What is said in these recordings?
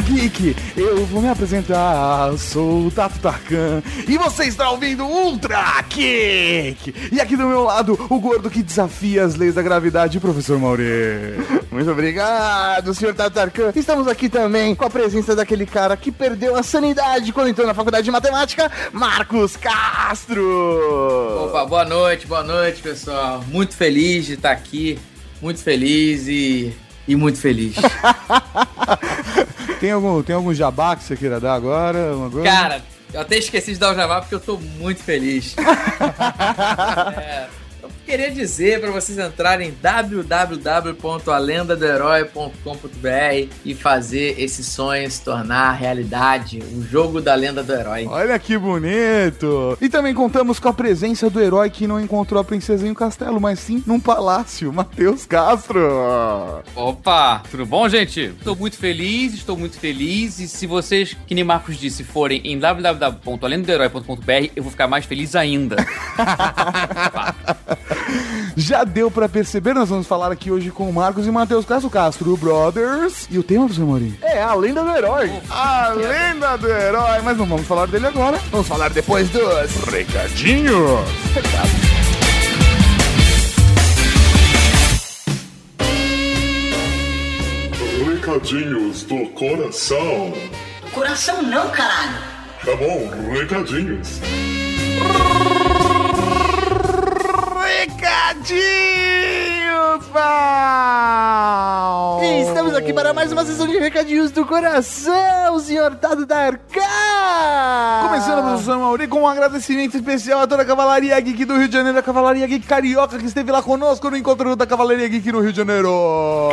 Geek. Eu vou me apresentar, sou o Tato Tarkan e você está ouvindo Ultra Geek. E aqui do meu lado, o gordo que desafia as leis da gravidade, professor Mauri. Muito obrigado, senhor Tato Tarkan. Estamos aqui também com a presença daquele cara que perdeu a sanidade quando entrou na faculdade de matemática, Marcos Castro. Opa, boa noite, boa noite, pessoal. Muito feliz de estar aqui, muito feliz e, e muito feliz. Tem algum, tem algum jabá que você queira dar agora? Cara, eu até esqueci de dar o jabá porque eu tô muito feliz. É, queria dizer para vocês entrarem em www.alendadoherói.com.br e fazer esse sonho se tornar realidade, o jogo da lenda do herói. Olha que bonito! E também contamos com a presença do herói que não encontrou a princesa em um castelo, mas sim num palácio, Matheus Castro. Opa, tudo bom, gente? Estou muito feliz, estou muito feliz. E se vocês, que nem Marcos disse, forem em www.alendoherói.com.br, eu vou ficar mais feliz ainda. Já deu pra perceber, nós vamos falar aqui hoje com o Marcos e Matheus Castro Castro Brothers. E o tema, professor Morim? É, a lenda do herói. A lenda do herói, mas não vamos falar dele agora. Vamos falar depois dos... Recadinhos. Recadinhos do coração. Coração não, caralho. Tá bom, recadinhos. Recadinhos, pau! E estamos aqui para mais uma sessão de recadinhos do coração, senhor Tato Tarkan. Começando, professor Mauri, com um agradecimento especial a toda a Cavalaria Geek do Rio de Janeiro, a Cavalaria Geek Carioca que esteve lá conosco no encontro da Cavalaria Geek no Rio de Janeiro.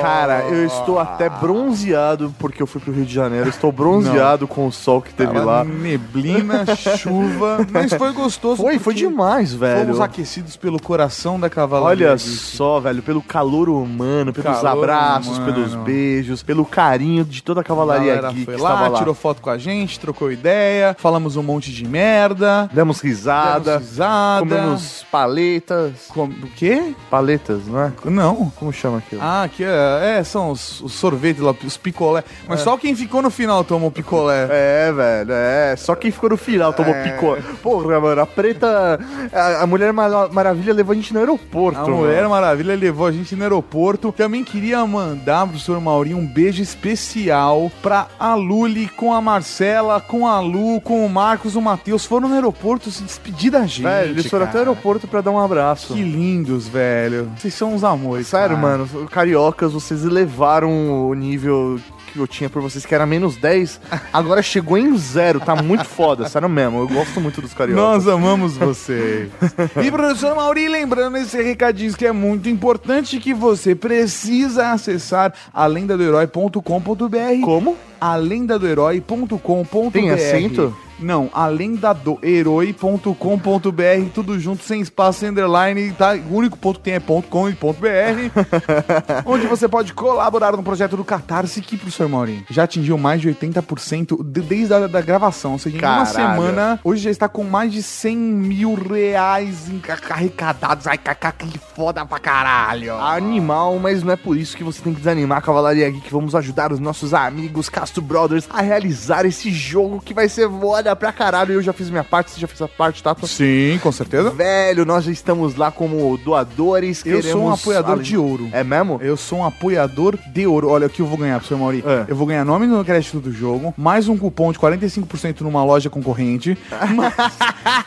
Cara, eu estou até bronzeado porque eu fui pro Rio de Janeiro. Estou bronzeado com o sol que teve Tava lá. Neblina, chuva, mas foi gostoso. Foi, foi demais, velho. Fomos aquecidos pelo coração da Cavalaria Olha só, velho, pelo calor humano, pelos Calor abraços, humano. pelos beijos, pelo carinho de toda a Cavalaria galera Geek foi que lá, lá. tirou foto com a gente, trocou ideia, falamos um monte de merda. Demos risada, demos risada. comemos paletas. Com... O quê? Paletas, não é? Não. Como chama aquilo? Ah, aqui é, é, são os, os sorvetes lá, os picolé. Mas só quem ficou no final tomou picolé. É, velho, é. Só quem ficou no final tomou É. picô. Porra, mano, a preta. A, a Mulher Mara- Maravilha levou a gente no aeroporto. A Mulher mano. Maravilha levou a gente no aeroporto. Também queria mandar pro senhor Maurinho um beijo especial pra a Luli com a Marcela, com a Lu, com o Marcos, o Matheus. Foram no aeroporto se despedir da gente. Velho, eles foram até o aeroporto pra dar um abraço. Que lindos, velho. Vocês são uns amores. Sério, cara. mano, cariocas, vocês elevaram o nível que eu tinha por vocês, que era menos 10, agora chegou em zero, tá muito foda, sério mesmo, eu gosto muito dos cariocas. Nós amamos vocês. e professor Mauri, lembrando esse recadinho que é muito importante que você precisa acessar alendadoherói.com.br. Como? alendadoherói.com.br. Tem acento? Não, alendadoherói.com.br, tudo junto, sem espaço, sem underline, tá? O único ponto que tem é ponto .com e ponto .br, onde você pode colaborar no projeto do Catarse, que, professor Maurinho, já atingiu mais de 80% de- desde a da gravação, ou seja, em uma semana, hoje já está com mais de 100 mil reais arrecadados. Ai, cacá, que foda pra caralho. Animal, mas não é por isso que você tem que desanimar a Cavalaria Geek. Vamos ajudar os nossos amigos Castro Brothers a realizar esse jogo que vai ser foda pra caralho. Eu já fiz minha parte, você já fez a parte, tá? Sim, com certeza. Velho, nós já estamos lá como doadores. Eu sou um apoiador ale- de ouro. É mesmo? Eu sou um apoiador de ouro. Olha o que eu vou ganhar, professor Mauri. É. Eu vou ganhar nome no crédito do jogo, mais um cupom de 45% numa loja concorrente, mais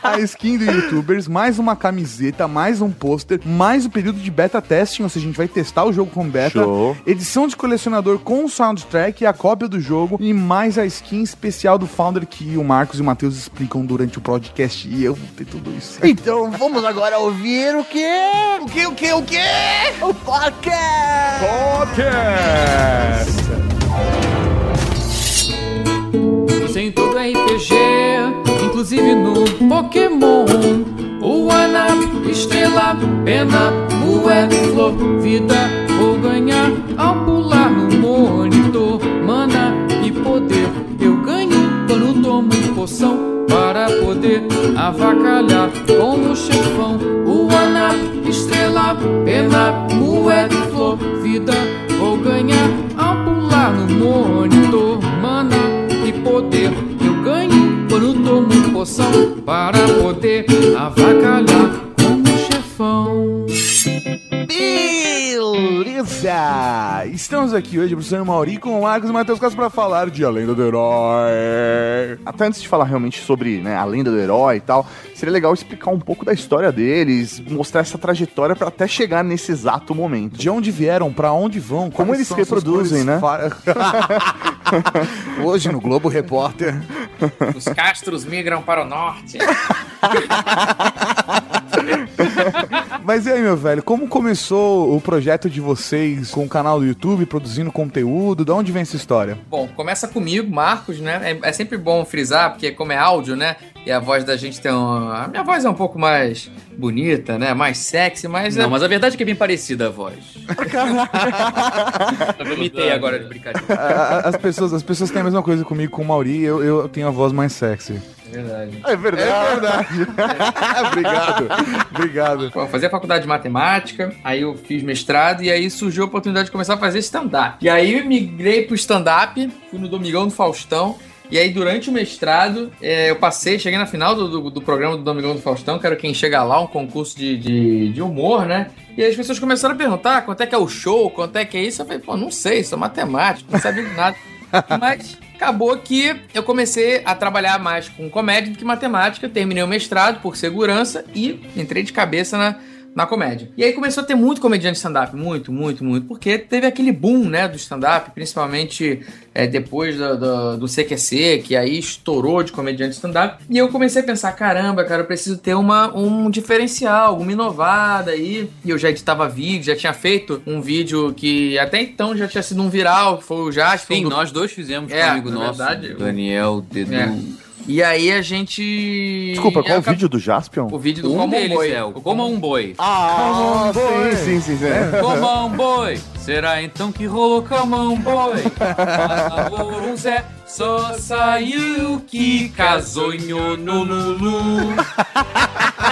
a skin do YouTubers, mais uma camiseta, mais um pôster, mais o período de beta testing, ou seja, a gente vai testar o jogo com beta, Show. edição de colecionador com soundtrack e a cópia do jogo, e mais a skin especial do Founder que o Marcos e o Matheus explicam durante o podcast, e eu vou ter tudo isso. Então vamos agora ouvir o quê? O que, o que, o que? O podcast! Podcast! Sem todo RPG, inclusive no Pokémon. O Ana, Estrela, Pena, Moeda, Flor, Vida, vou ganhar ao pular no monitor. Mana e poder, eu ganho quando tomo poção para poder avacalhar com o chefão. O aná, estrela, pena, moeda e flor, vida vou ganhar ao pular no monitor, mana e poder. Eu ganho quando tomo poção para poder avacalhar chefão. Beleza! Estamos aqui hoje, professor Mauri, com o Marcos e Matheus Castro para falar de A Lenda do Herói. Até antes de falar realmente sobre né, a lenda do herói e tal, seria legal explicar um pouco da história deles, mostrar essa trajetória pra até chegar nesse exato momento. De onde vieram, pra onde vão, Como eles reproduzem, né? fa- Hoje no Globo Repórter. Os castros migram para o norte. Mas e aí, meu velho, como começou o projeto de vocês com o canal do YouTube, produzindo conteúdo? De onde vem essa história? Bom, começa comigo, Marcos, né? É, é sempre bom frisar, porque como é áudio, né? E a voz da gente tem um... A minha voz é um pouco mais bonita, né? Mais sexy, mas... é- Não, mas a verdade é que é bem parecida a voz. Eu imitei agora de brincadeira. As pessoas, as pessoas têm a mesma coisa comigo com o Mauri, eu, eu tenho a voz mais sexy. É verdade. É verdade. obrigado, obrigado. Pô, eu fazia faculdade de matemática, aí eu fiz mestrado e aí surgiu a oportunidade de começar a fazer stand-up. E aí eu migrei pro stand-up, fui no Domingão do Faustão. E aí, durante o mestrado, é, eu passei, cheguei na final do, do, do programa do Domingão do Faustão, que era quem chega lá, um concurso de, de, de humor, né? E aí as pessoas começaram a perguntar quanto é que é o show, quanto é que é isso. Eu falei, pô, não sei, sou matemático, não sabia de nada. Mas acabou que eu comecei a trabalhar mais com comédia do que matemática, terminei o mestrado por segurança e entrei de cabeça na, na comédia. E aí começou a ter muito comediante stand-up, muito, muito, muito, porque teve aquele boom, né, do stand-up, principalmente é, depois do, do, do CQC, que aí estourou de comediante stand-up. E eu comecei a pensar, caramba, cara, eu preciso ter uma, um diferencial, alguma inovada aí. E eu já editava vídeo, já tinha feito um vídeo que até então já tinha sido um viral, que foi o Jasper. Sim, do- nós dois fizemos É, com um amigo na nosso. verdade, Daniel, Dedu. É. E aí a gente... Desculpa, qual o acabou- vídeo do Jaspion? O vídeo do Um Como um deles Boi. é o Coma um Boi. Ah, sim, sim, sim. sim. Coma um boi, será então que rolou cama um boi? Amor, um Zé, só saiu que casou em Honolulu.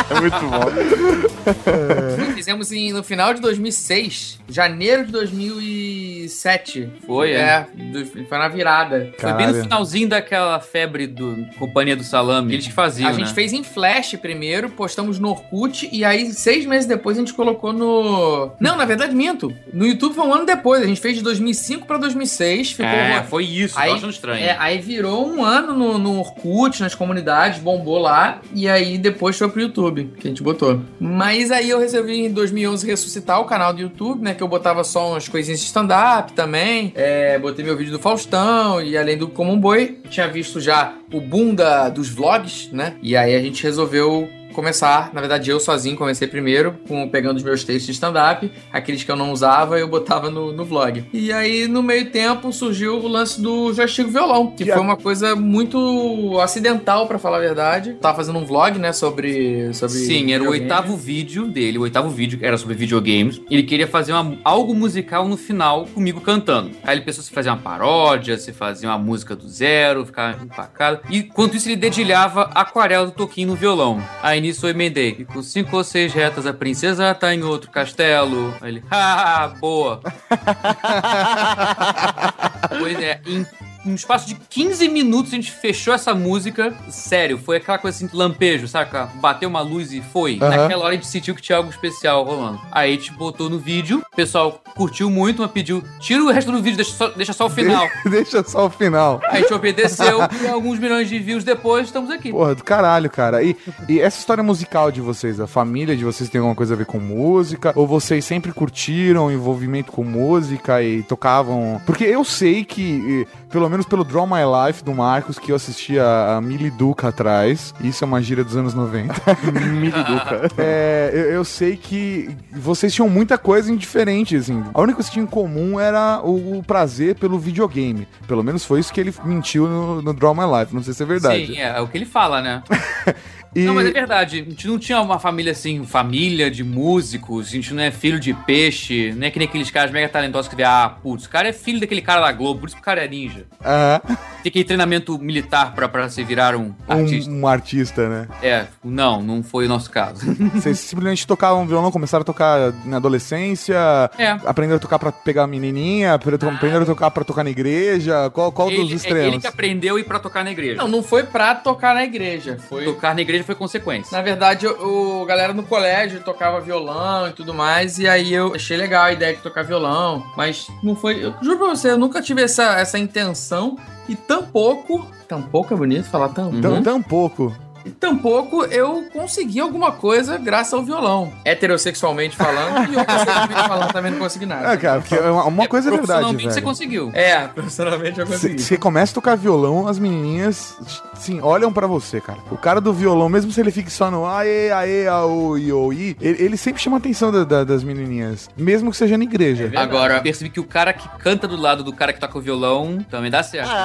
É muito bom. Fizemos em- no final de 2006, janeiro de 2007. Foi, é. É, do- foi na virada. Foi bem no finalzinho daquela febre do Companhia do Salame. Eles que faziam, a gente né? fez em Flash primeiro, postamos no Orkut e aí seis meses depois a gente colocou no... Não, na verdade minto. No YouTube foi um ano depois. A gente fez de 2005 pra 2006. Ficou... É, foi isso, Aí- achando estranho. É, aí virou um ano no, no Orkut, nas comunidades, bombou lá, e aí depois foi pro YouTube, que a gente botou. Mas aí eu resolvi em 2011 ressuscitar o canal do YouTube, né, que eu botava só umas coisinhas de stand-up também, é, botei meu vídeo do Faustão, e além do Como um Boi, tinha visto já o boom da, dos vlogs, né, e aí a gente resolveu começar, na verdade eu sozinho comecei primeiro, com, pegando os meus textos de stand-up, aqueles que eu não usava eu botava no, no vlog. E aí no meio tempo surgiu o lance do joystick violão, que Que foi uma coisa muito acidental, pra falar a verdade. Tava fazendo um vlog, né, sobre... sobre Sim, era o oitavo vídeo dele. O oitavo vídeo era sobre videogames. Ele queria fazer uma- algo musical no final comigo cantando. Aí ele pensou se fazia uma paródia, se fazia uma música do zero, ficar empacado. E enquanto isso ele dedilhava aquarela do Toquinho no violão. Aí nisso eu emendei. E com cinco ou seis retas a princesa tá em outro castelo. Aí ele, ah, boa. pois é, em um espaço de 15 minutos a gente fechou essa música. Sério, foi aquela coisa assim, lampejo, saca? Bateu uma luz e foi. Aham. Naquela hora a gente sentiu que tinha algo especial rolando. Aí a gente botou no vídeo, o pessoal curtiu muito, mas pediu, tira o resto do vídeo, deixa só, deixa só o final. Deixa só o final. Aí a gente obedeceu e alguns milhões de views depois estamos aqui. Porra, do caralho, cara. E, e essa história musical de vocês, a família de vocês tem alguma coisa a ver com música? Ou vocês sempre curtiram envolvimento com música e tocavam? Porque eu sei que, pelo menos pelo Draw My Life do Marcos, que eu assistia a Mili Duca atrás, isso é uma gíria dos anos 90. Miliduca. É, eu, eu sei que vocês tinham muita coisa indiferente, assim. A única coisa que tinha em comum era o, o prazer pelo videogame. Pelo menos foi isso que ele mentiu no, no Draw My Life. Não sei se é verdade. Sim, é, é o que ele fala, né? E- Não, mas é verdade. A gente não tinha uma família assim, família de músicos, a gente não é filho de peixe, não é que nem aqueles caras mega talentosos que vê, ah, putz, o cara é filho daquele cara da Globo, por isso que o cara é ninja. Aham. tem aquele treinamento militar pra, pra se virar um artista. Um, um artista, né? É, não, não foi o nosso caso. Vocês simplesmente tocavam violão, começaram a tocar na adolescência, É. aprenderam a tocar pra pegar a menininha, apre- aprenderam a tocar pra tocar na igreja, qual, qual dos ele, é extremos? ele que aprendeu a ir pra tocar na igreja. Não, não foi pra tocar na igreja. Foi. Tocar na igreja foi consequência. Na verdade, o, galera no colégio tocava violão e tudo mais, e aí eu achei legal a ideia de tocar violão, mas não foi. Eu juro pra você, eu nunca tive essa, essa intenção e tampouco. Tampouco é bonito falar tampouco. Tão, tão pouco. E tampouco eu consegui alguma coisa graças ao violão. Heterossexualmente falando e homossexualmente falando também não consegui nada. É, cara, porque uma, uma coisa é verdade, Profissionalmente você conseguiu. É, profissionalmente eu consegui. Você começa a tocar violão, as menininhas, sim, olham pra você, cara. O cara do violão, mesmo se ele fique só no aê, aê, aô, iô, i, ele, ele sempre chama a atenção da- da- das menininhas, mesmo que seja na igreja. Agora, eu percebi que o cara que canta do lado do cara que toca o violão também dá certo.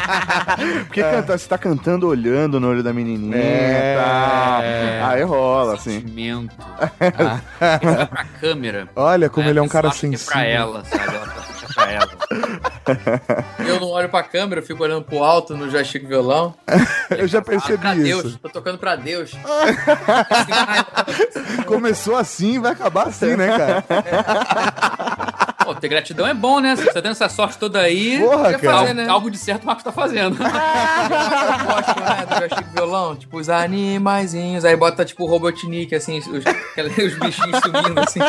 Porque canta- você tá cantando olhando no olho da menininha É. tá. Aí rola, assim. Vai pra câmera. Olha como Aí ele é um cara que É sensível. pra ela, sabe? Ela tá pra ela. Eu não olho pra câmera, eu fico olhando pro alto no joystick violão. Eu já percebi Deus, isso. tô tocando pra Deus. Começou assim, vai acabar assim, né, cara? Pô, ter gratidão é bom, né? Você tá tendo essa sorte toda aí. Porra, Quer cara. fazer, Algo, né? algo de certo o Marcos tá fazendo. Eu gosto, né, do violão, tipo, os animaizinhos, aí bota, tipo, o Robotnik, assim, os, aqueles- os bichinhos subindo, assim.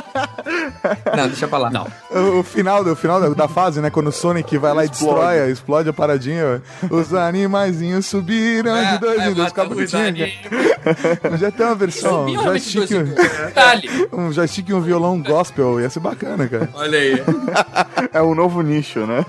Não, deixa pra lá. Não. O, o final, o final da, da fase, né? Quando o Sonic vai lá e destrói, explode a paradinha. Os animaizinhos subiram de dois É, em dois. Fica bonitinho. Já tem uma versão. Um de dois joystick. Detalhe. um joystick e um violão gospel. Ia ser bacana, cara. Olha aí. É um novo nicho, né?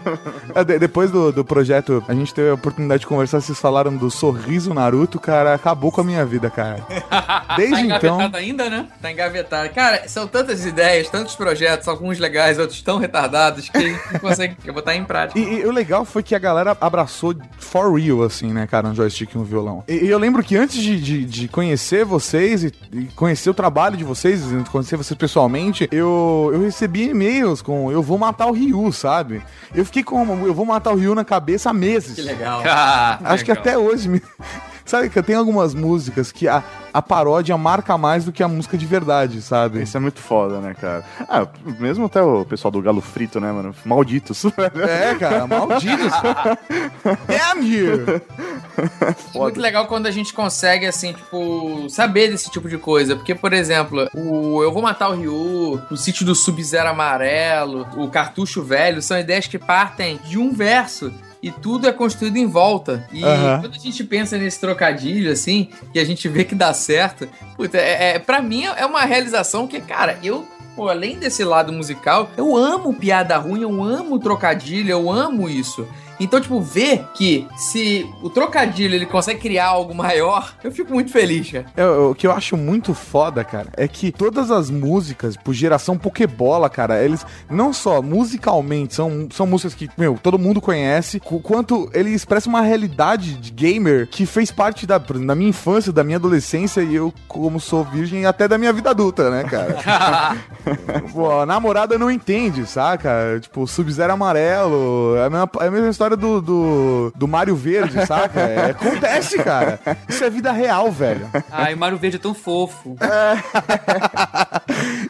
É, de- depois do, do projeto, a gente teve a oportunidade de conversar. Vocês falaram do sorriso Naruto, cara. Acabou com a minha vida, cara. Desde Tá então. engavetado ainda, né? Tá engavetado. Cara, são tantas ideias, tantos projetos, alguns legais, outros tão retardados, que a gente não consegue botar em prática. E, e o legal foi que a galera abraçou for real, assim, né, cara, um joystick e um violão. E, e eu lembro que antes de, de, de conhecer vocês e, e conhecer o trabalho de vocês, e conhecer vocês pessoalmente, eu, eu recebi e-mails com eu vou matar o Ryu, sabe? Eu fiquei com eu vou matar o Ryu na cabeça há meses. Que legal. Ah, Acho que legal. até hoje me. Sabe que tem algumas músicas que a, a paródia marca mais do que a música de verdade, sabe? Isso é muito foda, né, cara? Ah, mesmo até o pessoal do Galo Frito, né, mano? Malditos. É, cara, malditos. Damn you! É muito legal quando a gente consegue, assim, tipo, saber desse tipo de coisa. Porque, por exemplo, o Eu Vou Matar o Ryu, o Sítio do Sub-Zero Amarelo, o Cartucho Velho, são ideias que partem de um verso. E tudo é construído em volta. E Aham. quando a gente pensa nesse trocadilho, assim, e a gente vê que dá certo, puta, é, é, pra mim é uma realização que, cara, eu Pô, além desse lado musical, eu amo piada ruim, eu amo trocadilho, eu amo isso. Então, tipo, ver que se o trocadilho ele consegue criar algo maior, eu fico muito feliz, cara. É, o que eu acho muito foda, cara, é que todas as músicas, por geração Pokébola, cara, eles não só musicalmente são, são músicas que, meu, todo mundo conhece, quanto ele expressa uma realidade de gamer que fez parte da, da minha infância, da minha adolescência e eu, como sou virgem, até da minha vida adulta, né, cara? Pô, a namorada não entende, saca? Tipo, Sub-Zero amarelo, é a mesma, é a mesma história do, do, do Mario Verde, saca? É, acontece, cara. Isso é vida real, velho. Ai, o Mário Verde é tão fofo.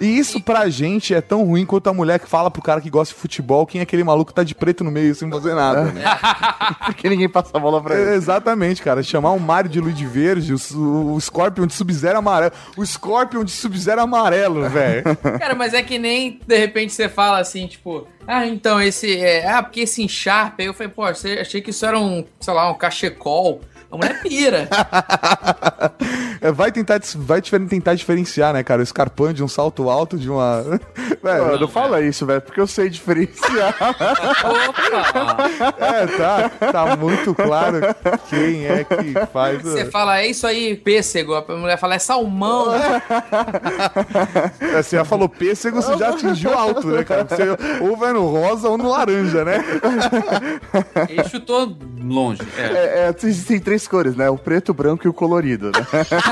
E isso pra gente é tão ruim quanto a mulher que fala pro cara que gosta de futebol quem é aquele maluco que tá de preto no meio sem fazer nada. né? Porque ninguém passa a bola pra É, ele. exatamente, cara. Chamar o Mario de Luigi Verde, o, o Scorpion de Sub-Zero amarelo. O Scorpion de Sub-Zero amarelo, velho. Cara, mas é que nem de repente você fala assim, tipo, ah, então esse. É, ah, porque esse Sharp aí eu falei, pô, achei que isso era um, sei lá, um cachecol. A mulher pira. É, vai tentar, vai tentar diferenciar, né, cara? O Scarpan de um salto alto de uma. Velho, Não, não fala isso, velho, porque eu sei diferenciar. Opa! é, tá, tá muito claro quem é que faz. o- Você fala, é isso aí, pêssego. A mulher fala, é salmão. É, Você já falou pêssego, você já atingiu alto, né, cara? Você ou vai no rosa ou no laranja, né? Ele chutou longe. É. É, é, existem três cores, né? O preto, o branco e o colorido, né?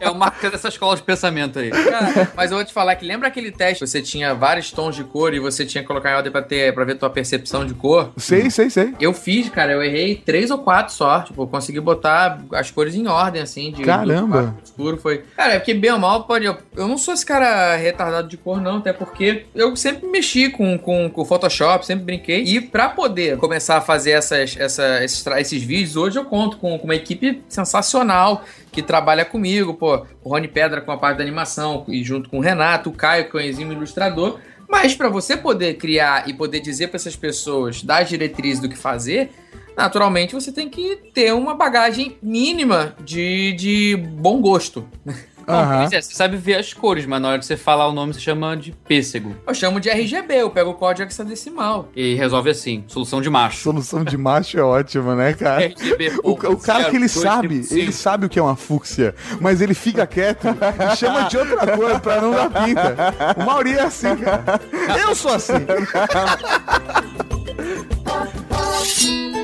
É o marca dessa escola de pensamento aí. Cara, mas eu vou te falar que lembra aquele teste que você tinha vários tons de cor e você tinha que colocar em ordem pra, ter, pra ver tua percepção de cor? Sei, sei, sei. Eu fiz, cara, eu errei três ou quatro só. Tipo, eu consegui botar as cores em ordem, assim, de Caramba. escuro. Foi. Cara, é porque bem ou mal pode. Eu, eu não sou esse cara retardado de cor, não, até porque eu sempre mexi com, com, com Photoshop, sempre brinquei. E pra poder começar a fazer essas, essa, esses, esses vídeos, hoje eu conto com, com uma equipe sensacional que trabalha comigo, pô, o Rony Pedra com a parte da animação, e junto com o Renato, o Caio, que é exímio ilustrador. Mas para você poder criar e poder dizer para essas pessoas, dar diretrizes do que fazer, naturalmente você tem que ter uma bagagem mínima de, de bom gosto. Aham. Pois é, você sabe ver as cores, mas na hora de você falar o nome, você chama de pêssego. Eu chamo de RGB, eu pego o código hexadecimal. E resolve assim, solução de macho. Solução de macho é ótima, né, cara? RGB, O, o cara que ele sabe, ele ele sabe o que é uma fúcsia, mas ele fica quieto e chama de outra cor pra não dar pinta. O Mauri é assim, cara. Eu sou assim.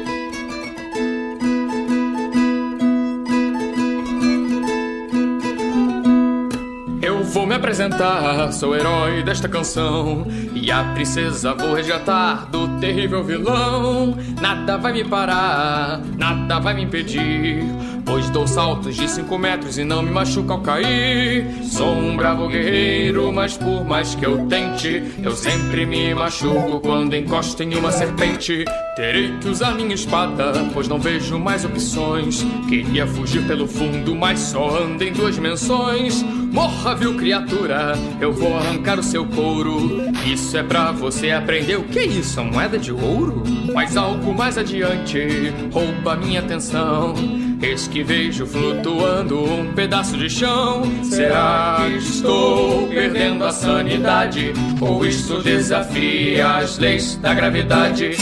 vou me apresentar, sou o herói desta canção. E a princesa vou resgatar do terrível vilão. Nada vai me parar, nada vai me impedir Pois dou saltos de 5 metros e não me machuco ao cair. Sou um bravo guerreiro, mas por mais que eu tente Eu sempre me machuco quando encosto em uma serpente. Terei que usar minha espada, pois não vejo mais opções. Queria fugir pelo fundo, mas só ando em duas dimensões Morra, vil criatura, eu vou arrancar o seu couro. Isso é pra você aprender o que é isso, a moeda de ouro? Mas algo mais adiante rouba minha atenção. Eis que vejo flutuando um pedaço de chão. Será que estou perdendo a sanidade? Ou isto desafia as leis da gravidade?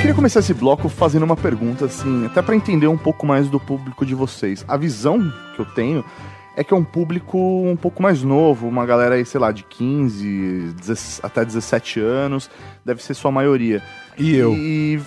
Queria começar esse bloco fazendo uma pergunta, assim, até pra entender um pouco mais do público de vocês. A visão que eu tenho é que é um público um pouco mais novo, uma galera aí, sei lá, de 15 10 até 17 anos, deve ser sua maioria. E eu. E...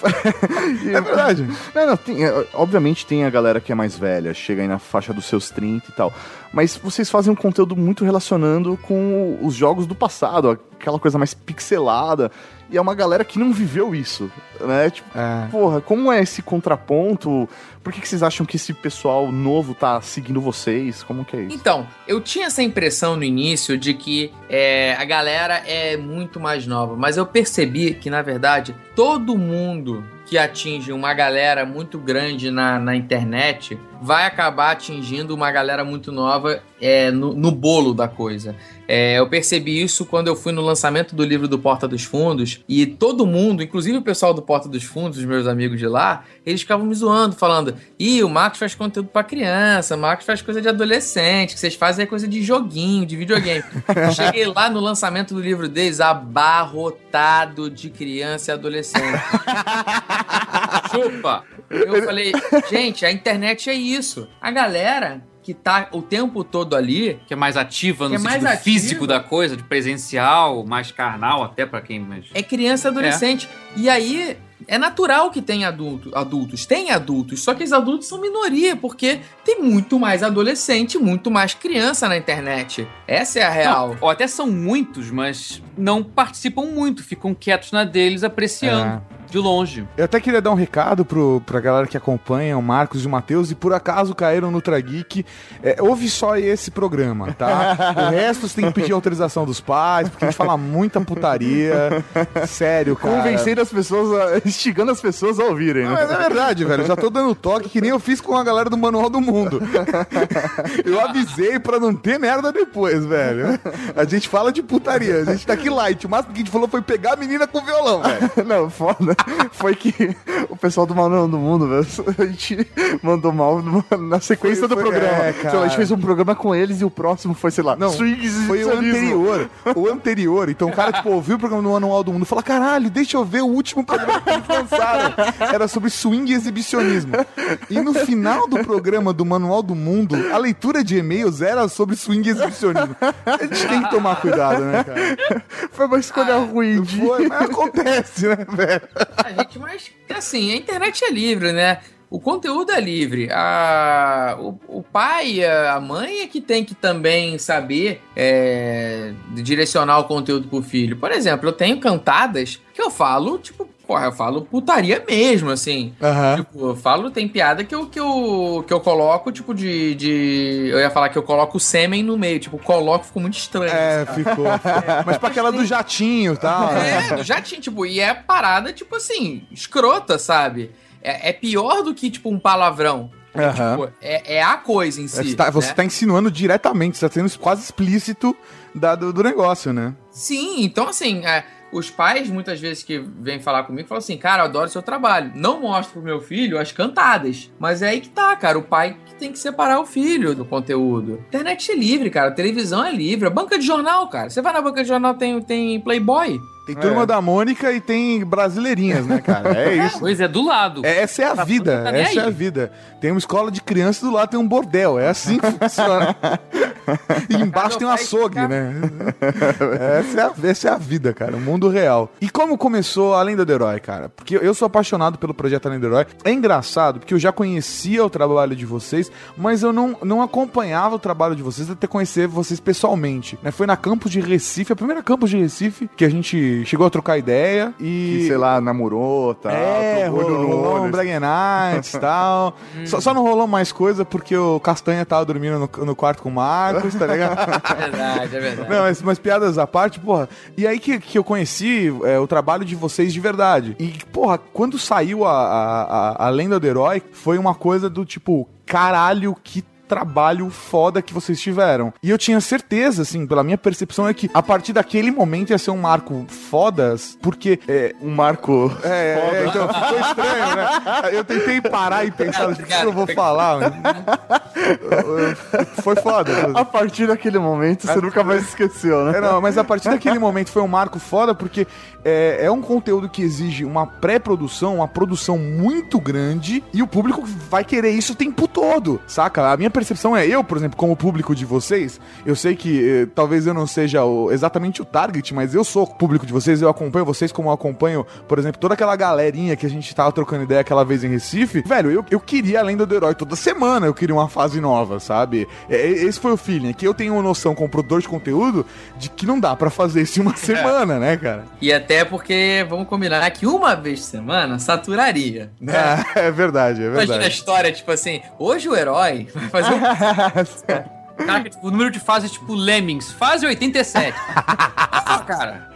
É verdade. Não, não, tem, é, obviamente tem a galera que é mais velha, chega aí na faixa dos seus 30 e tal. Mas vocês fazem um conteúdo muito relacionando com os jogos do passado, aquela coisa mais pixelada. E é uma galera que não viveu isso, né? Tipo, É. porra, como é esse contraponto? Por que, que vocês acham que esse pessoal novo tá seguindo vocês? Como que é isso? Então, eu tinha essa impressão no início de que é, a galera é muito mais nova, mas eu percebi que, na verdade, todo mundo que atinge uma galera muito grande na, na internet vai acabar atingindo uma galera muito nova é, no, no bolo da coisa. É, eu percebi isso quando eu fui no lançamento do livro do Porta dos Fundos e todo mundo, inclusive o pessoal do Porta dos Fundos, os meus amigos de lá, eles ficavam me zoando, falando: Ih, o Marcos faz conteúdo pra criança, o Marcos faz coisa de adolescente, que vocês fazem é coisa de joguinho, de videogame. Cheguei lá no lançamento do livro deles, abarrotado de criança e adolescente. Chupa! Eu falei, gente, a internet é isso. A galera que tá o tempo todo ali Que é mais ativa no é sentido mais físico ativa. da coisa, de presencial, mais carnal, até pra quem. É criança e adolescente. E aí é natural que tenha adulto, adultos. Tem adultos, só que os adultos são minoria, porque tem muito mais adolescente, muito mais criança na internet. Essa é a real. Não, ou até são muitos, mas não participam muito, ficam quietos na deles, apreciando de longe. Eu até queria dar um recado pro, pra galera que acompanha o Marcos e o Matheus e por acaso caíram no Trageek. É, ouve só esse programa, tá? O resto você tem que pedir autorização dos pais, porque a gente fala muita putaria. Sério, cara. Convencendo as pessoas, a- instigando as pessoas a ouvirem, Não, né? mas é verdade, velho. Eu já tô dando toque que nem eu fiz com a galera do Manual do Mundo. Eu avisei pra não ter merda depois, velho. A gente fala de putaria, a gente tá aqui light. O máximo que a gente falou foi pegar a menina com violão, velho. Não, foda. Foi que o pessoal do Manual do Mundo, velho, a gente mandou mal na sequência Foi- do foi- programa. é, lá, a gente fez um programa com eles e o próximo foi, sei lá, Não, swings foi o anterior. O anterior. Então o cara, tipo, ouviu o programa do Manual do Mundo e falou: caralho, deixa eu ver o último programa que eles lançaram. Era sobre swing e exibicionismo. E no final do programa do Manual do Mundo, a leitura de e-mails era sobre swing e exibicionismo. A gente tem que tomar cuidado, né, cara? Foi uma escolha ruim de... Foi, mas acontece, né, velho? A gente, mas assim, a internet é livre, né? o conteúdo é livre. A, o, o pai, a mãe é que tem que também saber é, direcionar o conteúdo pro filho. Por exemplo, eu tenho cantadas que eu falo, tipo, porra, eu falo putaria mesmo, assim. Aham. Tipo, eu falo, tem piada que eu, que eu, que eu coloco, tipo, de, de. Eu ia falar que eu coloco o sêmen no meio. Tipo, coloco, ficou muito estranho. É, ficou. Mas pra aquela do jatinho e tal. né? É, já tinha, tipo, e é parada, tipo assim, escrota, sabe? É, é pior do que, tipo, um palavrão. Aham. Tipo, é, é a coisa em É, si. Você tá, você né? tá insinuando diretamente, você tá sendo quase explícito da- do, do negócio, né? Sim, então assim, é, os pais muitas vezes que vêm falar comigo falam assim, cara, eu adoro seu trabalho. Não mostro pro meu filho as cantadas. Mas é aí que tá, cara. O pai que tem que separar o filho do conteúdo. Internet é livre, cara. Televisão é livre. A banca de jornal, cara. Você vai na banca de jornal, tem, tem Playboy. Tem Turma É. da Mônica e tem Brasileirinhas, né, cara? É isso. Pois é, do lado. É, essa é a Tá vida, tá essa é a vida. Tem uma escola de crianças do lado tem um bordel, é assim que funciona. e embaixo tem um açougue, né? essa, é a, essa é a vida, cara, o mundo real. E como começou a Lenda do Herói, cara? Porque eu sou apaixonado pelo projeto A Lenda do Herói. É engraçado, porque eu já conhecia o trabalho de vocês, mas eu não, não acompanhava o trabalho de vocês até conhecer vocês pessoalmente. Né? Foi na campus de Recife, a primeira campus de Recife, que a gente chegou a trocar ideia e... Que, sei lá, namorou, tá? É, olho rolou, no rolou olho, um Nights e tal. só, só não rolou mais coisa porque o Castanha tava dormindo no, no quarto com o Marcos, tá ligado? É verdade, é verdade. Não, mas, mas piadas à parte, porra. E aí que, que eu conheci é, o trabalho de vocês de verdade. E, porra, quando saiu a, a, a, a Lenda do Herói, foi uma coisa do tipo, caralho, que trabalho foda que vocês tiveram. E eu tinha certeza, assim, pela minha percepção, é que a partir daquele momento ia ser um marco fodas, porque é, Um marco. é, é, então ficou estranho, né? Eu tentei parar e pensar, o que eu vou falar? Foi foda. A partir daquele momento, você nunca mais esqueceu, né? É, não, mas a partir daquele momento foi um marco foda, porque é, é um conteúdo que exige uma pré-produção, uma produção muito grande, e o público vai querer isso o tempo todo, saca? A minha percepção é, eu, por exemplo, como público de vocês, eu sei que eh, talvez eu não seja o- exatamente o target, mas eu sou público de vocês, eu acompanho vocês como eu acompanho, por exemplo, toda aquela galerinha que a gente tava trocando ideia aquela vez em Recife. Velho, eu, eu queria a Lenda do Herói toda semana, eu queria uma fase nova, sabe? É, é, esse foi o feeling, é que eu tenho uma noção como produtor de conteúdo de que não dá pra fazer isso em uma semana, né, cara? E até porque, vamos combinar que uma vez por semana saturaria. Né? É, é verdade, é Imagina a verdade. história, tipo assim, hoje o herói vai fazer um. Cara, tipo, o número de fases é tipo Lemmings, fase 87. ah, cara.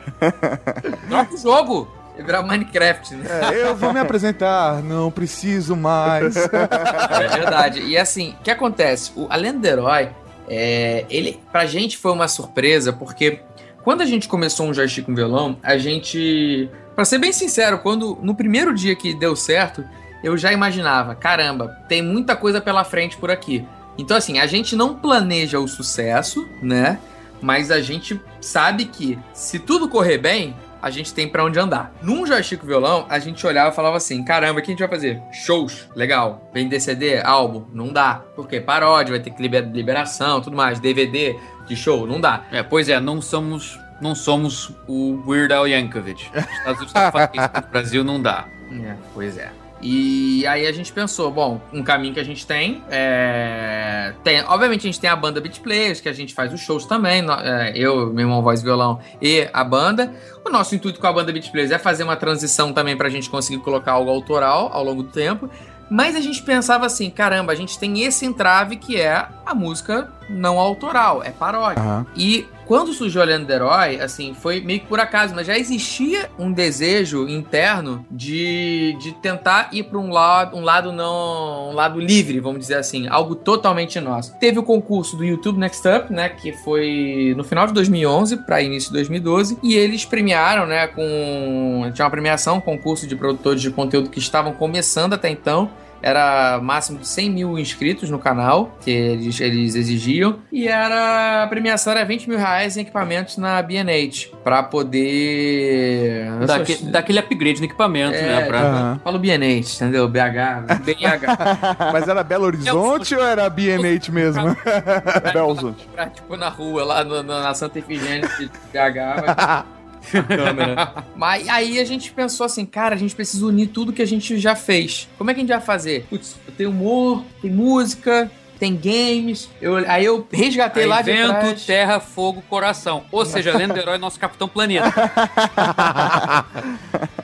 Troca o jogo. Vai virar Minecraft, né? É, eu vou me apresentar, não preciso mais. É verdade. E assim, o que acontece? O, a Lenda do Herói, é, ele, pra gente foi uma surpresa, porque quando a gente começou um joystick com violão, a gente. Pra ser bem sincero, quando no primeiro dia que deu certo, eu já imaginava, caramba, tem muita coisa pela frente por aqui. Então, assim, a gente não planeja o sucesso, né? Mas a gente sabe que se tudo correr bem, a gente tem pra onde andar. Num joystick violão, a gente olhava e falava assim: caramba, o que a gente vai fazer? Shows, legal. Vender CD, álbum, não dá. Por quê? Paródia, vai ter que liber- liberação, tudo mais. DVD de show, não dá. É, pois é, não somos, não somos o Weird Al Yankovic. Os Estados Unidos tá falando que isso no Brasil não dá. É, pois é. E aí a gente pensou, bom, um caminho que a gente tem é... tem, obviamente a gente tem a banda Beat Players, que a gente faz os shows também, é, eu, meu irmão voz e violão e a banda. O nosso intuito com a banda Beat Players é fazer uma transição também pra gente conseguir colocar algo autoral ao longo do tempo. Mas a gente pensava assim, caramba, a gente tem esse entrave que é a música não autoral, é paródia. Aham. E quando surgiu a Lenda do Herói, assim, foi meio que por acaso, mas já existia um desejo interno de, de tentar ir para um lado, um lado não, um lado livre, vamos dizer assim, algo totalmente nosso. Teve o concurso do YouTube Next Up, né, que foi no final de 2011 para início de 2012, e eles premiaram, né, com tinha uma premiação, um concurso de produtores de conteúdo que estavam começando até então era máximo de 100 mil inscritos no canal, que eles, eles exigiam, e era a premiação era 20 mil reais em equipamentos na B&H, pra poder... Dá, sou- aque- dá aquele upgrade no equipamento, É, né? Pra... Aham. Falo B&H, entendeu? BH, BH. Mas era Belo Horizonte ou era BNH mesmo? Belzont. pra, tipo, na rua, lá no- no- na Santa Efigênia de BH. mas- a câmera. Mas aí a gente pensou assim, cara, a gente precisa unir tudo que a gente já fez. Como é que a gente vai fazer? Putz, tem humor, tem música, tem games. Eu, aí eu resgatei Aí lá de vento, trás. terra, fogo, coração. Ou seja, lenda do herói, nosso Capitão Planeta.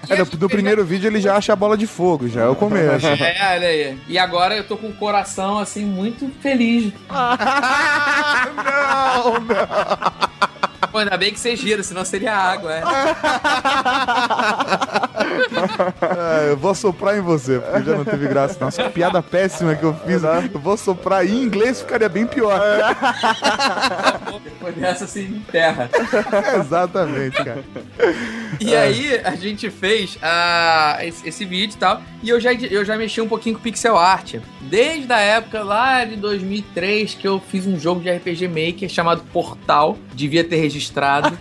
É, no, no primeiro vídeo ele já acha a bola de fogo, já é o começo. É, olha aí. E agora eu tô com o coração, assim, muito feliz. não, não. Pô, ainda bem que vocês giram, senão seria água, é. É, eu vou soprar em você, porque já não teve graça. Nossa, que piada péssima que eu fiz. Eu vou soprar em inglês ficaria bem pior. Depois dessa, assim, em terra. Exatamente, cara. E aí, a gente fez ah, esse, esse vídeo e tal. E eu já, eu já mexi um pouquinho com pixel art. Desde a época lá de 2003, que eu fiz um jogo de RPG Maker chamado Portal. Devia ter registrado.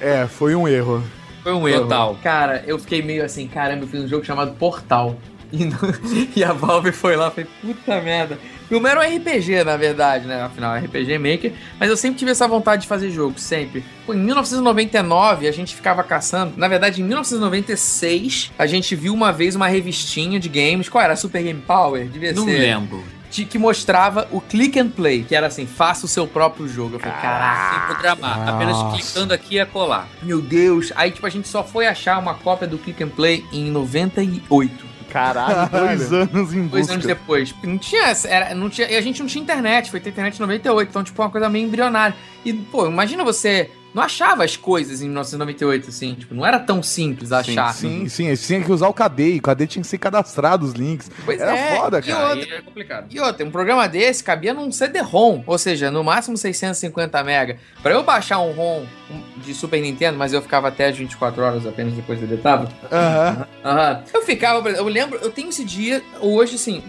É, foi um erro. Foi um erro. Total. Cara, eu fiquei meio assim, caramba, eu fiz um jogo chamado Portal. E, não- e a Valve foi lá e falei, puta merda. O meu era um RPG, na verdade, né? Afinal, é RPG Maker. Mas eu sempre tive essa vontade de fazer jogo, sempre. Pô, em 1999, a gente ficava caçando. Na verdade, em 1996, a gente viu uma vez uma revistinha de games. Qual era? Super Game Power? Devia Não ser. lembro. De- Que mostrava o click and play, que era assim, faça o seu próprio jogo. Eu falei, caraca. Sem programar. Apenas clicando aqui e colar. Meu Deus. Aí, tipo, a gente só foi achar uma cópia do Click and Play em 98. Caralho, dois anos em Dois busca. anos depois. Não tinha, essa- era, não tinha. E a gente não tinha internet, foi ter internet em 98. Então, tipo, uma coisa meio embrionária. E, pô, imagina você. Não achava as coisas em 1998, assim. Tipo, não era tão simples achar. Sim, sim, eles tinham que usar o KD, e o KD tinha que ser cadastrado os links. Pois Era é. foda, E cara. outra, Aí é complicado. E outra, um programa desse cabia num CD-ROM, ou seja, no máximo 650 MB. Pra eu baixar um ROM de Super Nintendo, mas eu ficava até as 24 horas apenas depois deletava. Aham. Aham. Eu ficava, eu lembro, eu tenho esse dia, hoje, assim,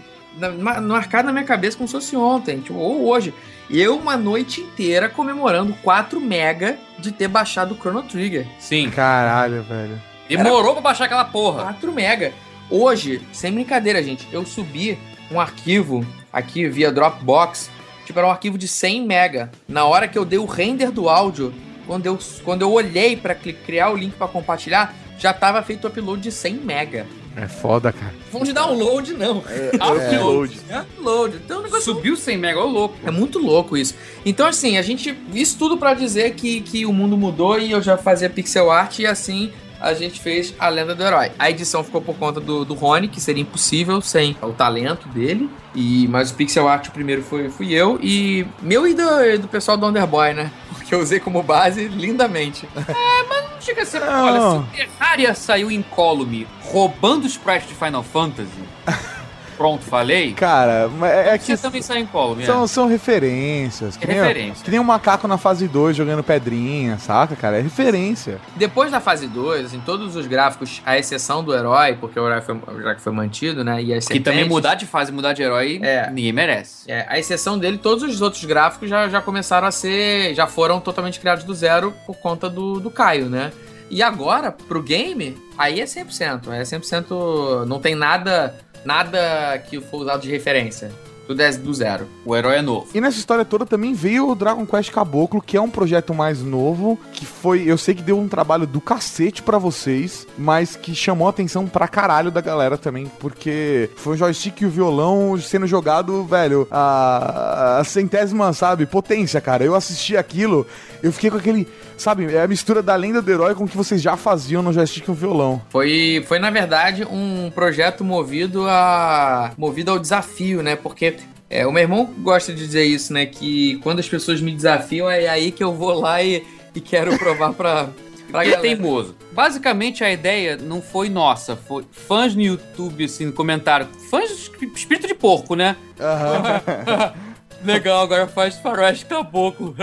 marcado na minha cabeça como se fosse ontem, tipo, ou hoje. Eu, uma noite inteira, comemorando 4 mega de ter baixado o Chrono Trigger. Sim. Caralho, velho. Demorou pra baixar aquela porra. 4 mega. Hoje, sem brincadeira, gente, eu subi um arquivo aqui via Dropbox, tipo, era um arquivo de 100 mega. Na hora que eu dei o render do áudio, quando eu, quando eu olhei pra cli- criar o link pra compartilhar, já tava feito o upload de 100 mega. É foda, cara. Vão de download, não. Upload. É upload. Então, o negócio Subiu 100 mega, ô louco. é muito louco isso. Então, assim, a gente. Isso tudo pra dizer que, que o mundo mudou e eu já fazia pixel art e assim a gente fez a lenda do herói. A edição ficou por conta do, do Rony, que seria impossível sem o talento dele. E, mas o pixel art o primeiro foi, fui eu e meu e do, do pessoal do Underboy, né? Porque eu usei como base lindamente. Não chega a ser. Não. Olha, se o Terraria saiu incólume roubando os sprites de Final Fantasy. Pronto, falei. Cara, mas é é que Você também sai incólume. são, é. são referências. Que, É nem, referência. que nem um macaco na fase 2 jogando pedrinha, saca, cara? É referência. Depois da fase 2, assim, todos os gráficos, à exceção do herói, porque o herói foi, já que foi mantido, né? E as Que também mudar de fase, mudar de herói, É. ninguém merece. É, a exceção dele, todos os outros gráficos já, já começaram a ser. já foram totalmente criados do zero por conta do, do Caio, né? E agora, pro game, aí é 100%. É 100%. Não tem nada nada que for usado de referência. Tudo é do zero. O herói é novo. E nessa história toda também veio o Dragon Quest Caboclo, que é um projeto mais novo, que foi, eu sei que deu um trabalho do cacete pra vocês, mas que chamou a atenção pra caralho da galera também, porque foi o joystick e o violão sendo jogado, velho, a, a centésima, sabe, potência, cara. Eu assisti aquilo, eu fiquei com aquele, sabe, é a mistura da lenda do herói com o que vocês já faziam no joystick e o violão. Foi, foi na verdade, um projeto movido a. movido ao desafio, né? Porque. é, o meu irmão gosta de dizer isso, né? Que quando as pessoas me desafiam, é aí que eu vou lá e, e quero provar pra, pra Ele é teimoso. Basicamente, a ideia não foi nossa. Foi fãs no YouTube, assim, no comentário. Fãs de espírito de porco, né? Legal, agora faz faroeste caboclo.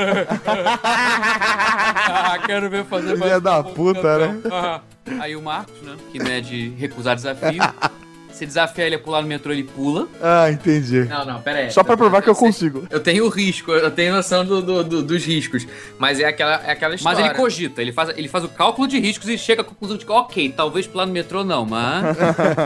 ah, quero ver fazer Filha faroeste da puta, campeão. né? Ah. Aí o Marcos, né? Que não é de recusar desafio. Se desafiar ele a pular no metrô, ele pula. Ah, entendi. Não, não, pera aí. Só pra provar que eu sei- consigo. Eu tenho o risco, eu tenho noção do, do- do- dos riscos. Mas é aquela, é aquela Mas história. ele cogita, ele faz, ele faz o cálculo de riscos e chega à conclusão de que, ok, talvez pular no metrô não, mas.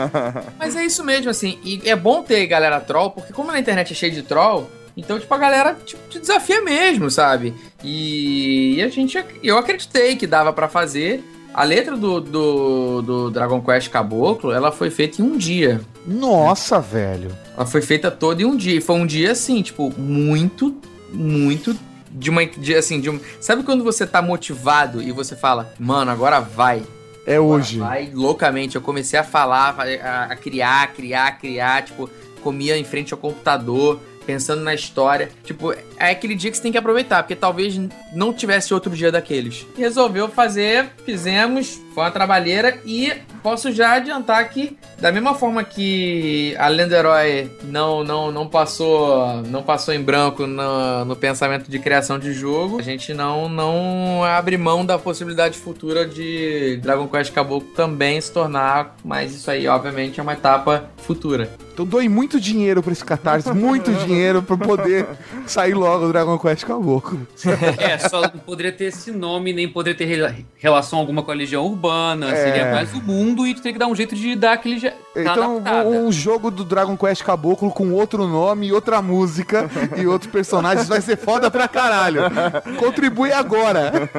Mas é isso mesmo, assim. E é bom ter galera troll, porque como na internet é cheio de troll, Então, tipo, a galera tipo, te desafia mesmo, sabe? E, e a gente, eu acreditei que dava pra fazer. A letra do, do, do Dragon Quest Caboclo, ela foi feita em um dia. Nossa, velho. Ela foi feita toda em um dia. E foi um dia, assim, tipo, muito, muito de uma. De, assim, de um, sabe quando você tá motivado e você fala, mano, agora vai. É Agora hoje. Vai loucamente. Eu comecei a falar, a, a criar, criar, criar. Tipo, comia em frente ao computador, pensando na história. Tipo, é aquele dia que você tem que aproveitar, porque talvez não tivesse outro dia daqueles. Resolveu fazer, fizemos, foi uma trabalheira e posso já adiantar que, da mesma forma que a Lenda Herói não, não, não passou não passou em branco no, no pensamento de criação de jogo, a gente não, não abre mão da possibilidade futura de Dragon Quest Caboclo também se tornar, mas isso aí, obviamente, é uma etapa futura. Então doei muito dinheiro pra esse catarse, muito dinheiro pra poder sair logo do Dragon Quest Caboclo. É, só não poderia ter esse nome, nem poderia ter rela- relação alguma com a Legião Urbana. É. Seria mais o mundo e tu tem que dar um jeito de dar aquele. Então, adaptada. um jogo do Dragon Quest Caboclo com outro nome, outra música e outros personagens vai ser foda pra caralho. Contribui agora.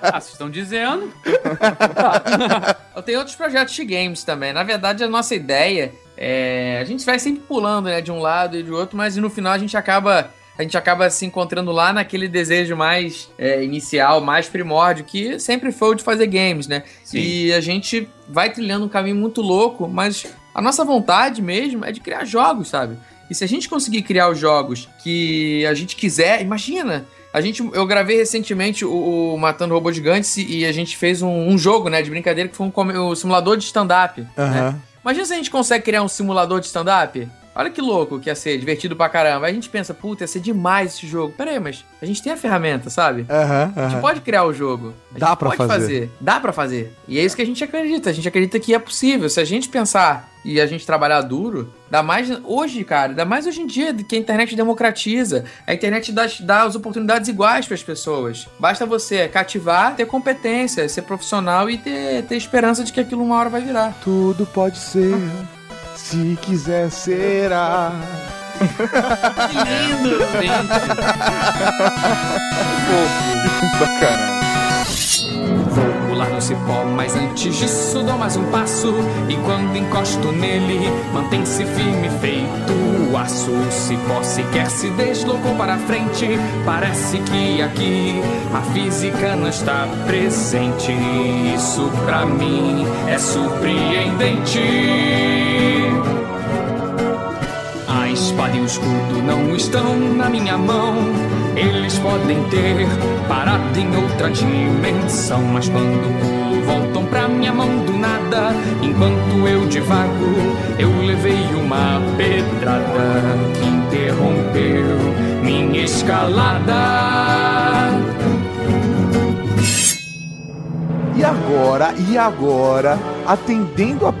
Ah, vocês estão dizendo? Eu tenho outros projetos de games também. Na verdade, a nossa ideia é. A gente vai sempre pulando, né, de um lado e de outro, mas no final a gente acaba. A gente acaba se encontrando lá naquele desejo mais é, inicial, mais primórdio, que sempre foi o de fazer games, né? Sim. E a gente vai trilhando um caminho muito louco, mas a nossa vontade mesmo é de criar jogos, sabe? E se a gente conseguir criar os jogos que a gente quiser, imagina! A gente, eu gravei recentemente o, o Matando Robô Gigantes e a gente fez um, um jogo, né, de brincadeira que foi um, um simulador de stand-up. né? Imagina se a gente consegue criar um simulador de stand-up. Olha que louco que ia ser, divertido pra caramba. Aí a gente pensa, puta, ia ser demais esse jogo. Pera aí, mas a gente tem a ferramenta, sabe? Aham, A gente pode criar o jogo. A Dá gente pra pode fazer. Dá pra fazer. E é isso que a gente acredita. A gente acredita que é possível. Se a gente pensar e a gente trabalhar duro, dá mais hoje, cara, dá mais hoje em dia que a internet democratiza. A internet dá, dá as oportunidades iguais para as pessoas. Basta você cativar, ter competência, ser profissional e ter, ter esperança de que aquilo uma hora vai virar. Tudo pode ser, se quiser será. Que lindo, gente. Vou pular no cipó, mas antes disso dou mais um passo. E quando encosto nele, mantém-se firme feito o aço. O cipó sequer se deslocou para frente. Parece que aqui a física não está presente. Isso pra mim é surpreendente. O escudo não estão na minha mão. Eles podem ter parado em outra dimensão. Mas quando pulo, voltam pra minha mão do nada. Enquanto eu divago, eu levei uma pedrada que interrompeu minha escalada. E agora, e agora, atendendo a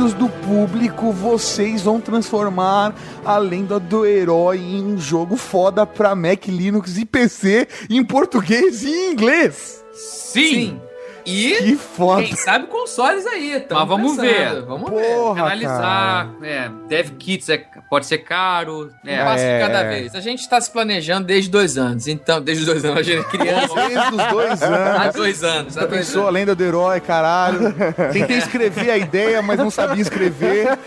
pedidos do público, vocês vão transformar a lenda do herói em um jogo foda pra Mac, Linux e PC em português e em inglês. Sim. E Que foda. quem sabe consoles aí. Mas vamos pensando. ver. Vamos ver. Porra, Analisar. cara. É, dev kits é, pode ser caro. Um É, passo É. de cada vez. A gente tá se planejando desde dois anos. Então, desde dois anos, a gente é criança. Desde os dois Há anos. dois anos. Há dois pensou a anos. lenda do herói, caralho? Tentei escrever a ideia, mas não sabia escrever.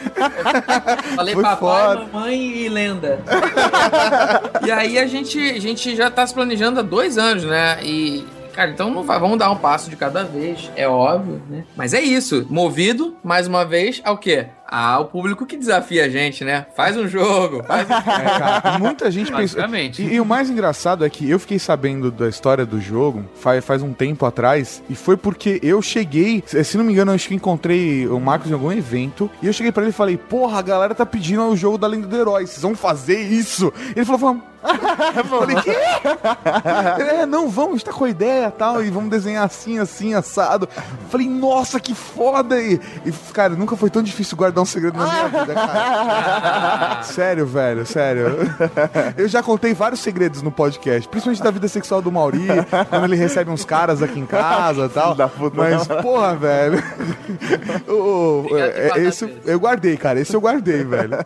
Falei Foi papai, foda. mamãe e lenda. e aí a gente, a gente já tá se planejando há dois anos, né? E, cara, então não vai, vamos dar um passo de cada vez, é óbvio, né? Mas é isso, movido, mais uma vez, ao quê? Ao público que desafia a gente, né? Faz um jogo, faz. É, cara, muita gente pensou. Basicamente. E, e o mais engraçado é que eu fiquei sabendo da história do jogo faz, faz um tempo atrás, e foi porque eu cheguei, se não me engano, eu acho que encontrei o Marcos em algum evento, e eu cheguei pra ele e falei, porra, a galera tá pedindo o jogo da Lenda do Herói, vocês vão fazer isso? Ele falou, "Vamos." Falei, quê? é, não, vamos, a gente tá com a ideia tal, e vamos desenhar assim, assim, assado. Falei, nossa, que foda! E, e, cara, nunca foi tão difícil guardar um segredo na minha vida, cara. sério, velho, sério. Eu já contei vários segredos no podcast, principalmente da vida sexual do Mauri, quando ele recebe uns caras aqui em casa e tal. da puta. Mas, porra, velho. O- é, esse mesmo. eu guardei, cara. Esse eu guardei, velho.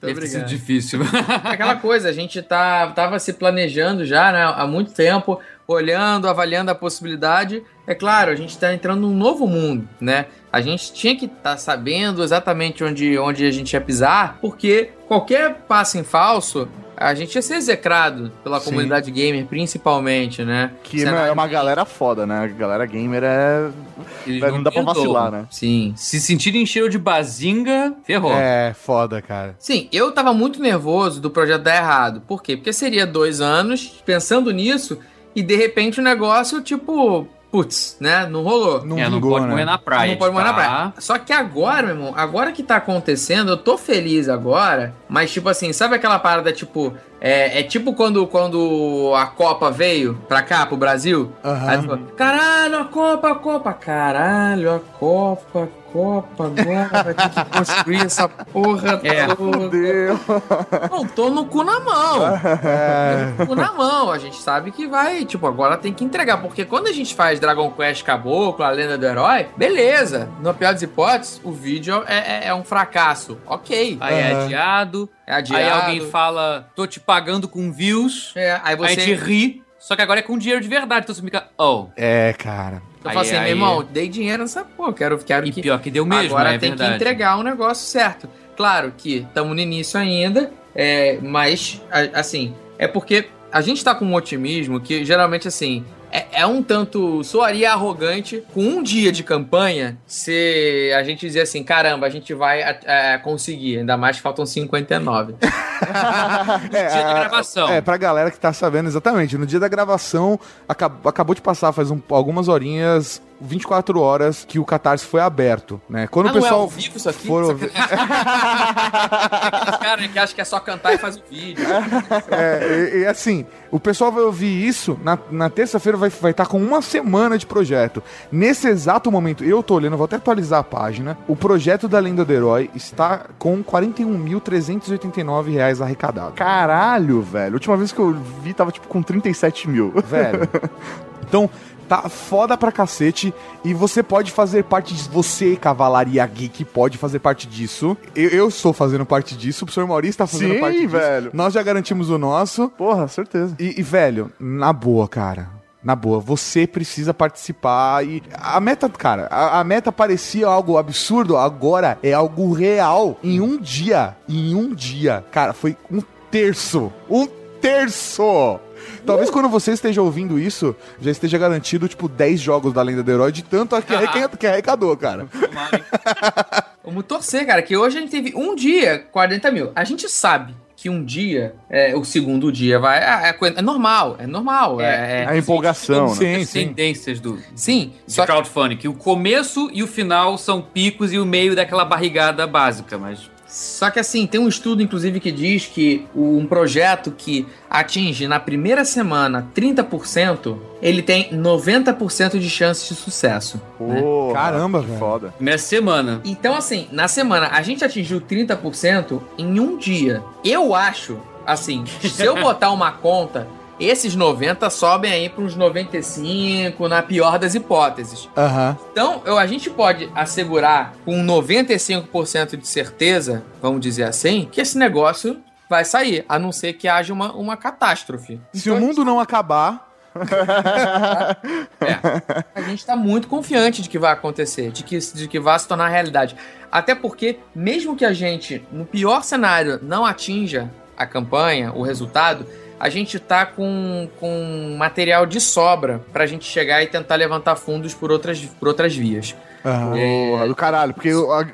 Deve difícil. Aquela coisa, a gente tá, tava se planejando já, né, há muito tempo, olhando, avaliando a possibilidade. É claro, a gente tá entrando num novo mundo, né? A gente tinha que estar sabendo exatamente onde, onde a gente ia pisar, porque qualquer passo em falso, a gente ia ser execrado pela Sim. comunidade gamer, principalmente, né? Que Cenário é uma de- galera foda, né? A galera gamer é. Eles Não dá pra vacilar, né? Sim. Se sentirem cheiro de bazinga, ferrou. É, foda, cara. Sim, eu tava muito nervoso do projeto dar errado. Por quê? Porque seria dois anos pensando nisso e de repente o negócio, tipo, putz, né? Não rolou. Não É, não vingou, pode né? morrer na praia. não pode morrer na tá? praia. Só que agora, meu irmão, agora que tá acontecendo, eu tô feliz agora, mas tipo assim, sabe aquela parada, tipo, é, é tipo quando, quando a Copa veio pra cá, pro Brasil? Aham. Aí fala, caralho, a Copa, a Copa, caralho, a Copa, a Copa, agora vai ter que construir essa porra É. toda. Deus. Não, tô no cu na mão. É. Tô no cu na mão. A gente sabe que vai, tipo, agora tem que entregar. Porque quando a gente faz Dragon Quest Caboclo, a lenda do herói, beleza. Na pior das hipóteses, o vídeo é, é- é um fracasso. Ok. Aí é Aham. adiado, É adiado. aí alguém fala, tô te pagando com views, É, aí aí a você. gente ri, só que agora é com dinheiro de verdade, então você fica, oh. É, cara. Eu falo Aí- assim, aí- meu irmão, dei dinheiro nessa porra. Quero, quero E que. pior que deu mesmo, Agora né? É tem verdade. que entregar o negócio certo. Claro que estamos no início ainda, é, mas, a- assim, é porque a gente tá com um otimismo que geralmente, assim, é, é um tanto. soaria arrogante com um dia de campanha se a gente dizer assim: caramba, a gente vai é, conseguir, ainda mais que faltam 59. É, dia de a- gravação. É, pra galera que tá sabendo exatamente. No dia da gravação, acab- acabou de passar faz um- algumas horinhas, 24 horas, que o Catarse foi aberto, né? Quando Ah, o não é pessoal ao vivo isso aqui? for Isso ouvir- Aqueles caras que acham que é só cantar e faz o vídeo. É, e, e assim, o pessoal vai ouvir isso na, na terça-feira, vai estar vai tá com uma semana de projeto. Nesse exato momento, eu tô olhando, vou até atualizar a página. O projeto da Lenda do Herói está com 41.389 reais arrecadados. Caralho, velho. A última vez que eu vi tava tipo com 37 mil. Velho. Então, tá foda pra cacete. E você pode fazer parte disso. Você, Cavalaria Geek, pode fazer parte disso. Eu, eu estou fazendo parte disso. O professor Maurício tá fazendo Sim, parte disso. velho. Nós já garantimos o nosso. Porra, certeza. E, e, velho, na boa, cara. Na boa, você precisa participar e a meta, cara, a, a meta parecia algo absurdo, agora é algo real. Em um dia, em um dia, cara, foi um terço, um terço. Talvez quando você esteja ouvindo isso, já esteja garantido, tipo, 10 jogos da Lenda do Herói, de tanto que, arreca- que arrecadou, cara. Vamos torcer, cara, que hoje a gente teve um dia 40 mil. A gente sabe que um dia, é, o segundo dia vai. É, é coisa- é normal, é normal. É, é- A empolgação, né? Sim, As sim. tendências do sim, de só que crowdfunding, que o começo e o final são picos e o meio daquela barrigada básica, mas Só que assim, tem um estudo, inclusive, que diz que um projeto que atinge na primeira semana 30%, ele tem 90% de chance de sucesso. Porra, Caramba, que velho. Foda. primeira semana. Então, assim, na semana, a gente atingiu 30% em um dia. Eu acho, assim, se eu botar uma conta, esses 90 sobem aí para uns 95, na pior das hipóteses. Aham. Então, eu, a gente pode assegurar com 95% de certeza, vamos dizer assim, que esse negócio vai sair, a não ser que haja uma, uma catástrofe. Se Então, o mundo não acabar, É. A gente tá muito confiante de que vai acontecer, de que, de que vai se tornar realidade. Até porque, mesmo que a gente, no pior cenário, não atinja a campanha, o resultado, a gente tá com, com material de sobra pra gente chegar e tentar levantar fundos por outras, por outras vias. aham. Porra, do caralho, porque,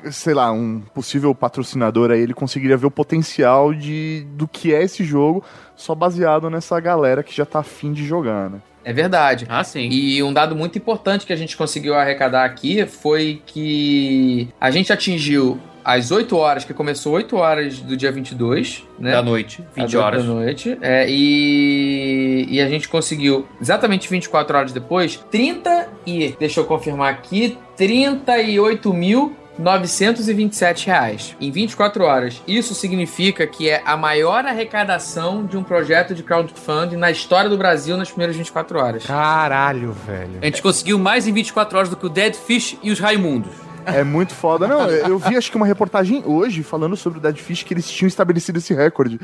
sei lá, um possível patrocinador aí, ele conseguiria ver o potencial de, do que é esse jogo, só baseado nessa galera que já tá afim de jogar, né? É verdade. Ah, sim. E um dado muito importante que a gente conseguiu arrecadar aqui foi que a gente atingiu às 8 horas, que começou 8 horas do dia 22, né? Da noite, 20 Às oito horas. Da noite. É, e, e a gente conseguiu, exatamente 24 horas depois, 30 e. Deixa eu confirmar aqui: 38.927 reais em 24 horas. Isso significa que é a maior arrecadação de um projeto de crowdfunding na história do Brasil nas primeiras 24 horas. Caralho, velho. A gente conseguiu mais em 24 horas do que o Dead Fish e os Raimundos. É muito foda. Não, eu vi acho que uma reportagem hoje falando sobre o Dead Fish que eles tinham estabelecido esse recorde.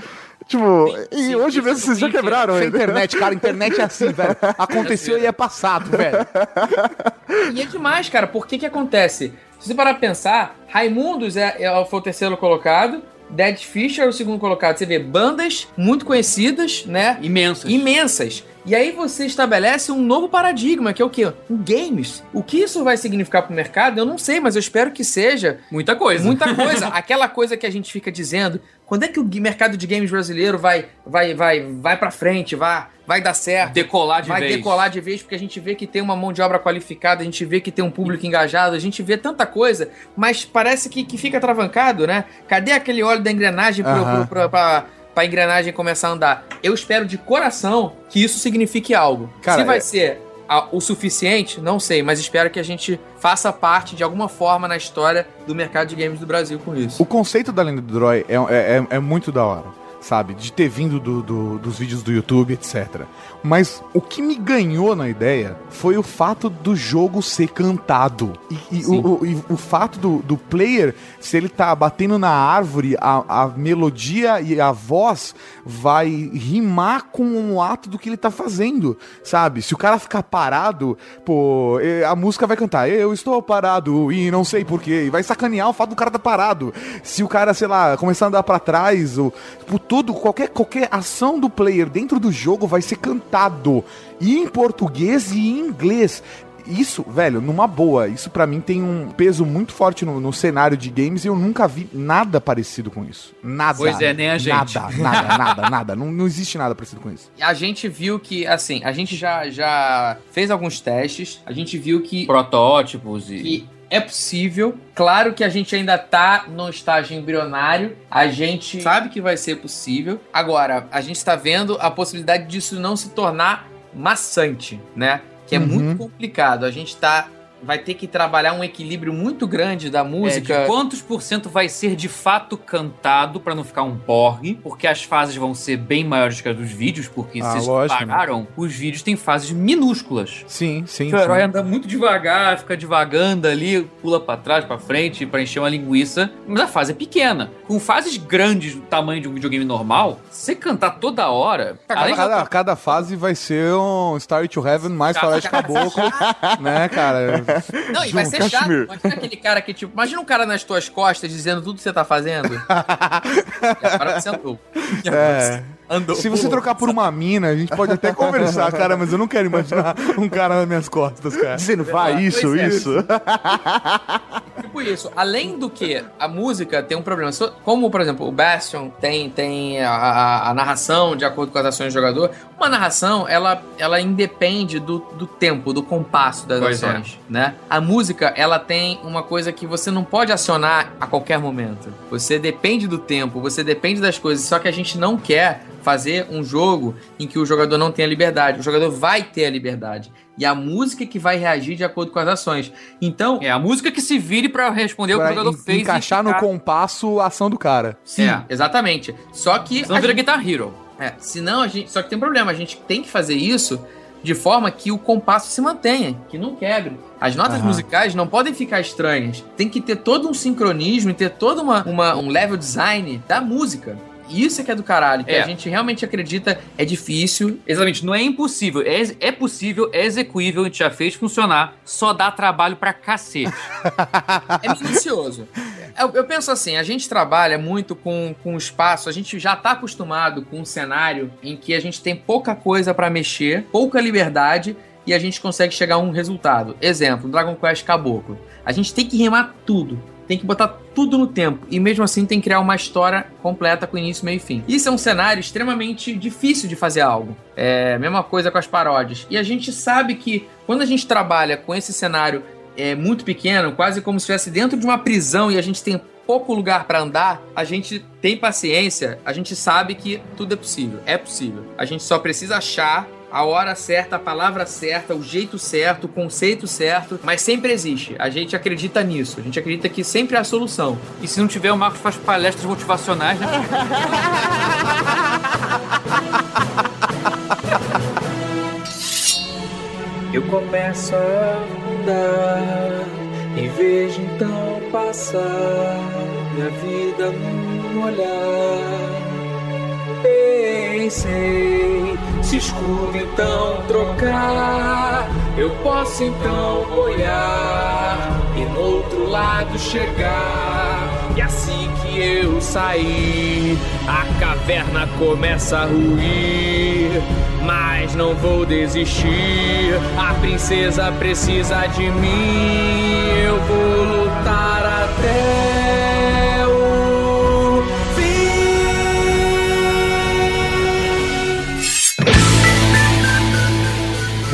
Tipo, e sim, hoje isso mesmo vocês já quebraram ele. internet, cara, internet é assim, velho. Aconteceu e é passado, velho. E é demais, cara. Por que que acontece? Se você parar pra pensar, Raimundos é, é- foi o terceiro colocado, Dead Fish era o segundo colocado. Você vê bandas muito conhecidas, né? Imensas. Imensas. E aí você estabelece um novo paradigma, que é o quê? Um games. O que isso vai significar pro mercado, eu não sei, mas eu espero que seja Muita coisa. muita coisa. Aquela coisa que a gente fica dizendo, quando é que o mercado de games brasileiro vai vai vai vai para frente, vai vai dar certo? Decolar de vai vez. decolar de vez, porque a gente vê que tem uma mão de obra qualificada, a gente vê que tem um público engajado, a gente vê tanta coisa, mas parece que, que fica travancado, né? Cadê aquele óleo da engrenagem pro, Aham. pro, pro, pra, engrenagem começar a andar? Eu espero de coração que isso signifique algo. Cara, Se vai é- ser o suficiente, não sei, mas espero que a gente faça parte de alguma forma na história do mercado de games do Brasil com isso. O conceito da lenda do Droid é, é, é- é muito da hora, sabe? De ter vindo do- do- dos vídeos do YouTube, etc. Mas o que me ganhou na ideia foi o fato do jogo ser cantado. E, e o, o- e o fato do, do player, se ele tá batendo na árvore, a, a melodia e a voz vai rimar com o ato do que ele tá fazendo, sabe? Se o cara ficar parado, pô, a música vai cantar, eu estou parado e não sei porquê, e vai sacanear o fato do cara tá parado. Se o cara, sei lá, começar a andar pra trás, ou tipo, tudo, qualquer, qualquer ação do player dentro do jogo vai ser cantado. E em português e em inglês. Isso, velho, numa boa, isso pra mim tem um peso muito forte no, no cenário de games e eu nunca vi nada parecido com isso. Nada. Pois é, nem a gente. Nada, nada, nada, nada. Não, não existe nada parecido com isso. A gente viu que, assim, a gente já, já fez alguns testes, a gente viu que, Protótipos e. que é possível. Claro que a gente ainda tá no estágio embrionário, a gente sabe que vai ser possível. Agora, a gente está vendo a possibilidade disso não se tornar maçante, né? Que é Uhum. muito complicado. A gente tá. Vai ter que trabalhar um equilíbrio muito grande da É, música. de quantos por cento vai ser de fato cantado pra não ficar um porg? Porque as fases vão ser bem maiores que as dos vídeos, porque Ah, vocês lógico, pararam, os vídeos têm fases minúsculas. Sim, sim. Que o herói sim. anda muito devagar, fica devagando ali, pula pra trás, pra frente, pra encher uma linguiça. Mas a fase é pequena. Com fases grandes do tamanho de um videogame normal, você cantar toda hora. além Cada, de- cada, cada fase vai ser um Star to Heaven mais Floresta Caboclo, né, cara? Não, e vai ser chato. Imagina aquele cara que, tipo, imagina um cara nas tuas costas dizendo tudo que você tá fazendo. e agora você andou. E agora É. você andou. Se você trocar por uma mina, a gente pode até conversar, cara, mas eu não quero imaginar um cara nas minhas costas, cara. Dizendo, vai, isso, é. isso. Tipo isso. Além do que, a música tem um problema. Como, por exemplo, o Bastion tem, tem a, a- a narração de acordo com as ações do jogador, uma narração, ela, ela independe do, do tempo, do compasso das Pois é. ações, né? A música, ela tem uma coisa que você não pode acionar a qualquer momento. Você depende do tempo, você depende das coisas, só que a gente não quer fazer um jogo em que o jogador não tenha liberdade. O jogador vai ter a liberdade. E a música é que vai reagir de acordo com as ações. Então, É a música que se vire pra responder o que o Pra jogador en- fez. e encaixar no ficar- compasso a ação do cara. Sim, É. exatamente. Só que. Senão a vira gente- Guitar Hero. é, senão a gente. Só que tem um problema, a gente tem que fazer isso de forma que o compasso se mantenha, que não quebre. As notas Aham. musicais não podem ficar estranhas. Tem que ter todo um sincronismo e ter todo uma, uma- um level design da música. Isso é que é do caralho, que É. a gente realmente acredita é difícil. Exatamente, não é impossível. É, é possível, é execuível, a gente já fez funcionar. Só dá trabalho pra cacete. É minucioso. Eu, eu penso assim, a gente trabalha muito com, com espaço, a gente já tá acostumado com um cenário em que a gente tem pouca coisa pra mexer, pouca liberdade e a gente consegue chegar a um resultado. Exemplo, Dragon Quest Caboclo. A gente tem que remar tudo. Tem que botar tudo no tempo. E mesmo assim tem que criar uma história completa com início, meio e fim. Isso é um cenário extremamente difícil de fazer algo. É mesma coisa com as paródias. E a gente sabe que quando a gente trabalha com esse cenário é muito pequeno, quase como se estivesse dentro de uma prisão e a gente tem pouco lugar pra andar, a gente tem paciência, a gente sabe que tudo é possível. É possível. A gente só precisa achar a hora certa, a palavra certa, o jeito certo, o conceito certo, mas sempre existe. A gente acredita nisso. A gente acredita que sempre há a solução. E se não tiver, o Marcos faz palestras motivacionais, né? Eu começo a andar e vejo então passar minha vida num olhar. Pensei, se escudo então trocar, eu posso então olhar e no outro lado chegar. E assim que eu sair, a caverna começa a ruir. Mas não vou desistir, a princesa precisa de mim. Eu vou lutar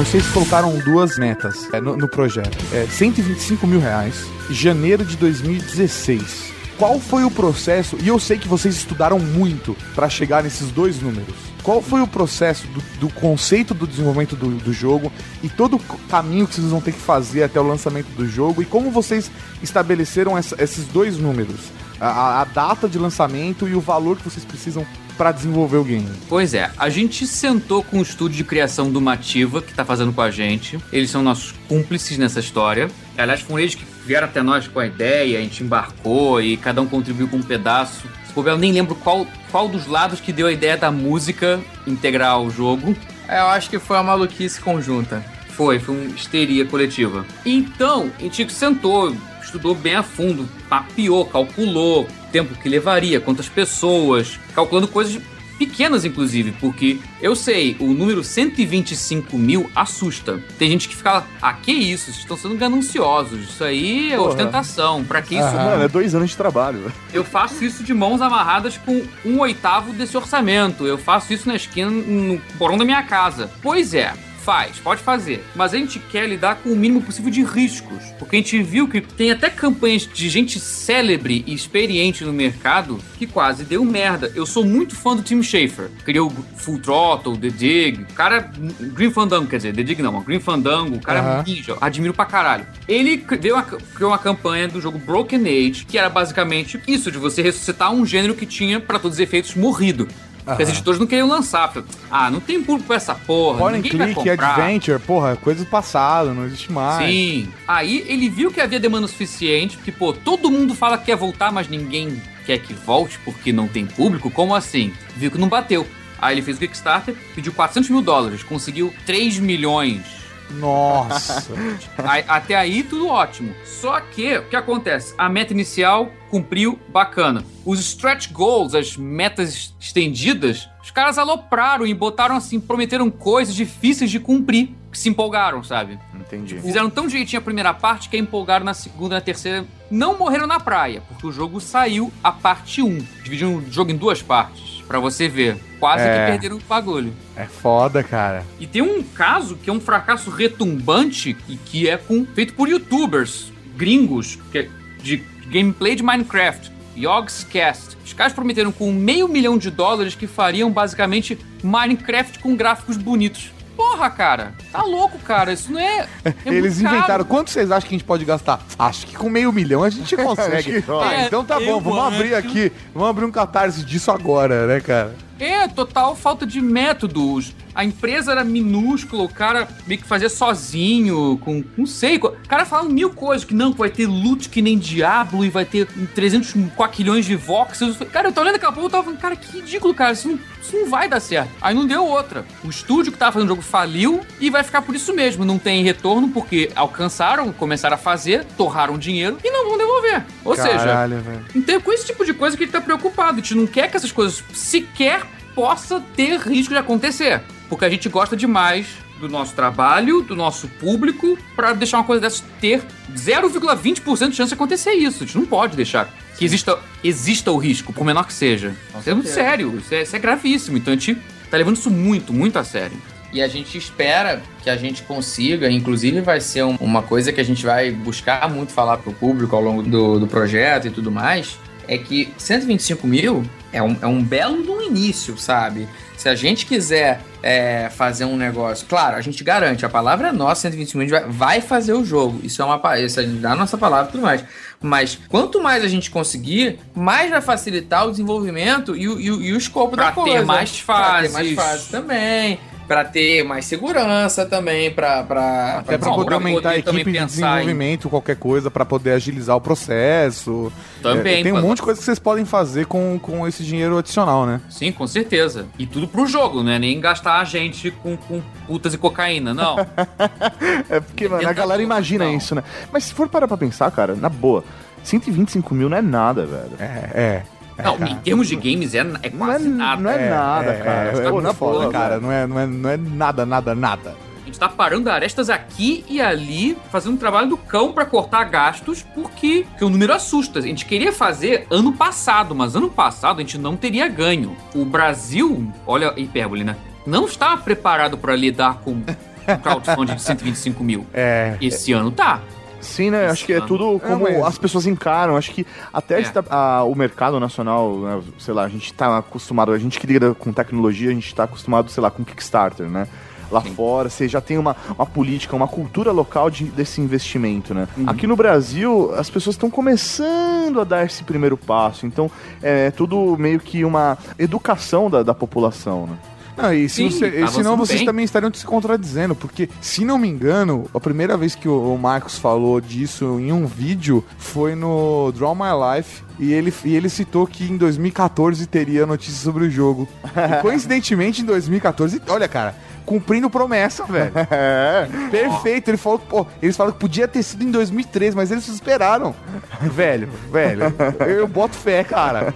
Vocês colocaram duas metas é, no, no projeto. É, 125 mil reais, janeiro de 2016. Qual foi o processo? E eu sei que vocês estudaram muito para chegar nesses dois números. Qual foi o processo do, do conceito do desenvolvimento do, do jogo e todo o caminho que vocês vão ter que fazer até o lançamento do jogo e como vocês estabeleceram essa- esses dois números? A- A, a data de lançamento e o valor que vocês precisam para desenvolver o game. Pois é, a gente sentou com o estúdio de criação do Mativa, que tá fazendo com a gente. Eles são nossos cúmplices nessa história. Aliás, foram eles que vieram até nós com a ideia, a gente embarcou e cada um contribuiu com um pedaço. Se bobear, eu nem lembro qual, qual dos lados que deu a ideia da música integrar ao jogo. É, Eu acho que foi uma maluquice conjunta. Foi, foi uma histeria coletiva. Então, a gente sentou, estudou bem a fundo, mapeou, calculou tempo que levaria, quantas pessoas, calculando coisas pequenas, inclusive, porque eu sei, o número 125 mil assusta. Tem gente que fica, ah, que isso, vocês estão sendo gananciosos, isso aí é Porra. ostentação, pra que isso? Mano, é dois anos de trabalho. Eu faço isso de mãos amarradas com um oitavo desse orçamento. Eu faço isso na esquina, no porão da minha casa. Pois é. Faz, pode fazer. Mas a gente quer lidar com o mínimo possível de riscos. Porque a gente viu que tem até campanhas de gente célebre e experiente no mercado que quase deu merda. Eu sou muito fã do Tim Schafer. Criou Full Throttle, The Dig. O cara. Green Fandango, quer dizer, The Dig não, Green Fandango. O cara é ninja. Admiro pra caralho. Ele veio uma- criou uma campanha do jogo Broken Age, que era basicamente isso, de você ressuscitar um gênero que tinha, pra todos os efeitos, morrido. Porque as editoras não queriam lançar. Ah, não tem público pra essa porra. Point ninguém vai click, comprar. adventure, porra, coisa do passado, não existe mais. Sim. Aí ele viu que havia demanda suficiente, porque, pô, todo mundo fala que quer voltar, mas ninguém quer que volte porque não tem público. Como assim? Viu que não bateu. Aí ele fez o Kickstarter, pediu 400 mil dólares, conseguiu 3 milhões. Nossa. Até aí, tudo ótimo. Só que, o que acontece? A meta inicial cumpriu, bacana. Os stretch goals, as metas estendidas, os caras alopraram e botaram assim, prometeram coisas difíceis de cumprir, que se empolgaram, sabe? Entendi. Fizeram tão direitinho a primeira parte que empolgaram na segunda e na terceira. Não morreram na praia, porque o jogo saiu a parte 1. Dividiram o jogo em duas partes, pra você ver. Quase É. que perderam o bagulho. é foda, cara. E tem um caso que é um fracasso retumbante e que é com, feito por youtubers gringos que é de gameplay de Minecraft. Yogscast. Os caras prometeram com meio milhão de dólares que fariam basicamente Minecraft com gráficos bonitos. Porra, cara, tá louco, cara. Isso não é. é Eles muito caro. inventaram. Quanto vocês acham que a gente pode gastar? Acho que com meio milhão a gente consegue. Rola. ah, então tá É, bom, vamos abrir aqui. Vamos abrir um catarse disso agora, né, cara? É, total falta de métodos. A empresa era minúscula, o cara meio que fazia sozinho, com. Não sei. O cara falando mil coisas, que não, que vai ter loot que nem Diablo e vai ter 300 quaquilhões de voxels. Cara, eu tô olhando daqui a pouco eu tava falando, cara, que ridículo, cara. Isso não, isso não vai dar certo. Aí não deu outra. O estúdio que tava fazendo o jogo faliu e vai ficar por isso mesmo. Não tem retorno porque alcançaram, começaram a fazer, torraram dinheiro e não vão devolver. Ou seja, Caralho, velho. então é com esse tipo de coisa que ele tá preocupado. A gente não quer que essas coisas sequer possa ter risco de acontecer. Porque a gente gosta demais do nosso trabalho, do nosso público, pra deixar uma coisa dessas ter 0,20% de chance de acontecer isso. A gente não pode deixar que exista, exista o risco, por menor que seja. Isso é muito sério, isso é, isso é gravíssimo. Então a gente tá levando isso muito, muito a sério. E a gente espera que a gente consiga, inclusive vai ser um- uma coisa que a gente vai buscar muito falar pro público ao longo do, do projeto e tudo mais, é que 125 mil é um, é um belo do início, sabe? Se a gente quiser é, fazer um negócio, claro, a gente garante, a palavra é nossa, 125 mil, a gente vai, vai fazer o jogo. Isso é uma isso a gente dá a nossa palavra e tudo mais. Mas quanto mais a gente conseguir, mais vai facilitar o desenvolvimento e o, e o, e o escopo Pra da ter coisa. mais Pra ter mais fases. fases também. Pra ter mais segurança também, pra. pra Até pra Bom, poder aumentar a equipe de pensar em- desenvolvimento, qualquer coisa, pra poder agilizar o processo. Também, É, tem um pra- monte de coisa que vocês podem fazer com, com esse dinheiro adicional, né? Sim, com certeza. E tudo pro jogo, não é nem gastar a gente com, com putas e cocaína, não. É porque, mano, a galera imagina não. isso, né? Mas se for parar pra pensar, cara, na boa, 125 mil não é nada, velho. É, é. Não, em termos de games é, é Não é, quase nada. não é nada, cara. É, é, na foda, cara. Não é, não, é, não é nada, nada, nada. A gente tá parando arestas aqui e ali, fazendo um trabalho do cão pra cortar gastos, porque, porque o número assusta. A gente queria fazer ano passado, mas ano passado a gente não teria ganho. O Brasil, olha a hipérbole, né? Não estava preparado pra lidar com um crowdfunding de 125 mil. É. Esse ano tá. Sim, né? Acho que é tudo como É, mas- as pessoas encaram. Acho que até É. esta- a- o mercado nacional, né, sei lá, a gente tá acostumado, a gente que lida com tecnologia, a gente tá acostumado, sei lá, com Kickstarter, né? Lá fora, você já tem uma, uma política, uma cultura local de- desse investimento, né? Aqui no Brasil, as pessoas estão começando a dar esse primeiro passo. Então, é tudo meio que uma educação da, da população, né? Não, e se Sim, você, e senão vocês bem. também estariam se contradizendo, porque, se não me engano, a primeira vez que o, o Marcos falou disso em um vídeo foi no Draw My Life. E ele, e ele citou que em 2014 teria notícia sobre o jogo. E coincidentemente, em 2014, olha, cara, cumprindo promessa, velho. É. Perfeito. Ele falou, que, pô, eles falaram que podia ter sido em 2013, mas eles esperaram. velho, velho, eu boto fé, cara.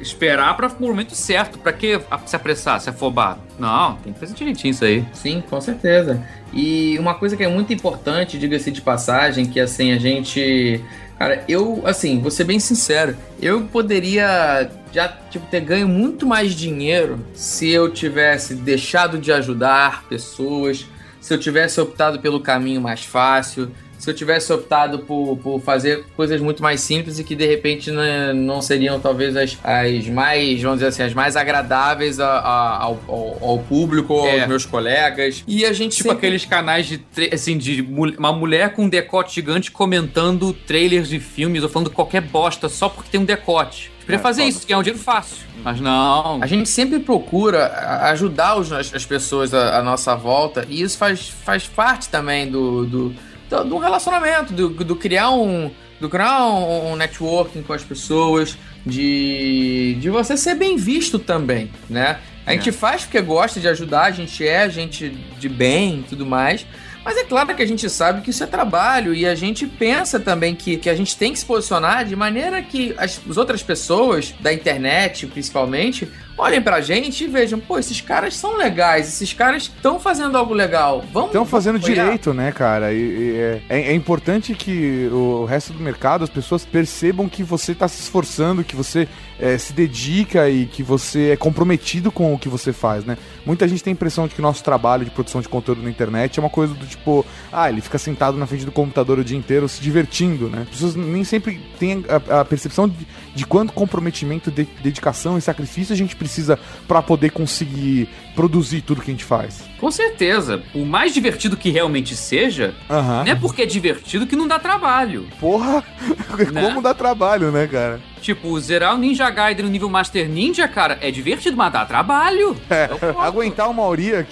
Esperar para o momento certo. Pra que se apressar, se afobar? Não, tem que fazer direitinho isso aí. Sim, com certeza. E uma coisa que é muito importante, diga-se de passagem, que assim, a gente. Cara, eu, assim, vou ser bem sincero, eu poderia já, tipo, ter ganho muito mais dinheiro se eu tivesse deixado de ajudar pessoas, se eu tivesse optado pelo caminho mais fácil, se eu tivesse optado por, por fazer coisas muito mais simples e que de repente né, não seriam talvez as, as mais, vamos dizer assim, as mais agradáveis a- a- ao, ao- público, É. aos meus colegas. E a gente Tipo sempre- aqueles canais de, assim, de uma mulher com um decote gigante comentando trailers de filmes ou falando qualquer bosta só porque tem um decote. Eu queria É, fazer isso, ganhar um dinheiro fácil. Mas não. A gente sempre procura ajudar os- as, as pessoas à, à nossa volta e isso faz, faz parte também do, do, do, do relacionamento, do, do criar um. Do criar um, um networking com as pessoas, de, de você ser bem visto também, né? A gente faz porque gosta de ajudar, a gente é gente de bem e tudo mais. Mas é claro que a gente sabe que isso é trabalho e a gente pensa também que, que a gente tem que se posicionar de maneira que as, as outras pessoas, da internet principalmente, olhem pra gente e vejam, pô, esses caras são legais, esses caras estão fazendo algo legal. Vamos Estão fazendo apoiar. direito, né, cara? E, e é, é- é importante que o resto do mercado, as pessoas percebam que você tá se esforçando, que você é, se dedica e que você é comprometido com o que você faz, né? Muita gente tem a impressão de que o nosso trabalho de produção de conteúdo na internet é uma coisa do tipo, ah, ele fica sentado na frente do computador o dia inteiro se divertindo, né? As pessoas nem sempre têm a, a percepção de, de quanto comprometimento, de- dedicação e sacrifício a gente precisa pra poder conseguir produzir tudo que a gente faz. Com certeza. O mais divertido que realmente seja, não é porque é divertido que não dá trabalho. Porra, Né? como dá trabalho, né, cara? Tipo, zerar o Ninja Gaiden no nível Master Ninja, cara, é divertido, mas dá trabalho. É, É aguentar uma Mauri aqui.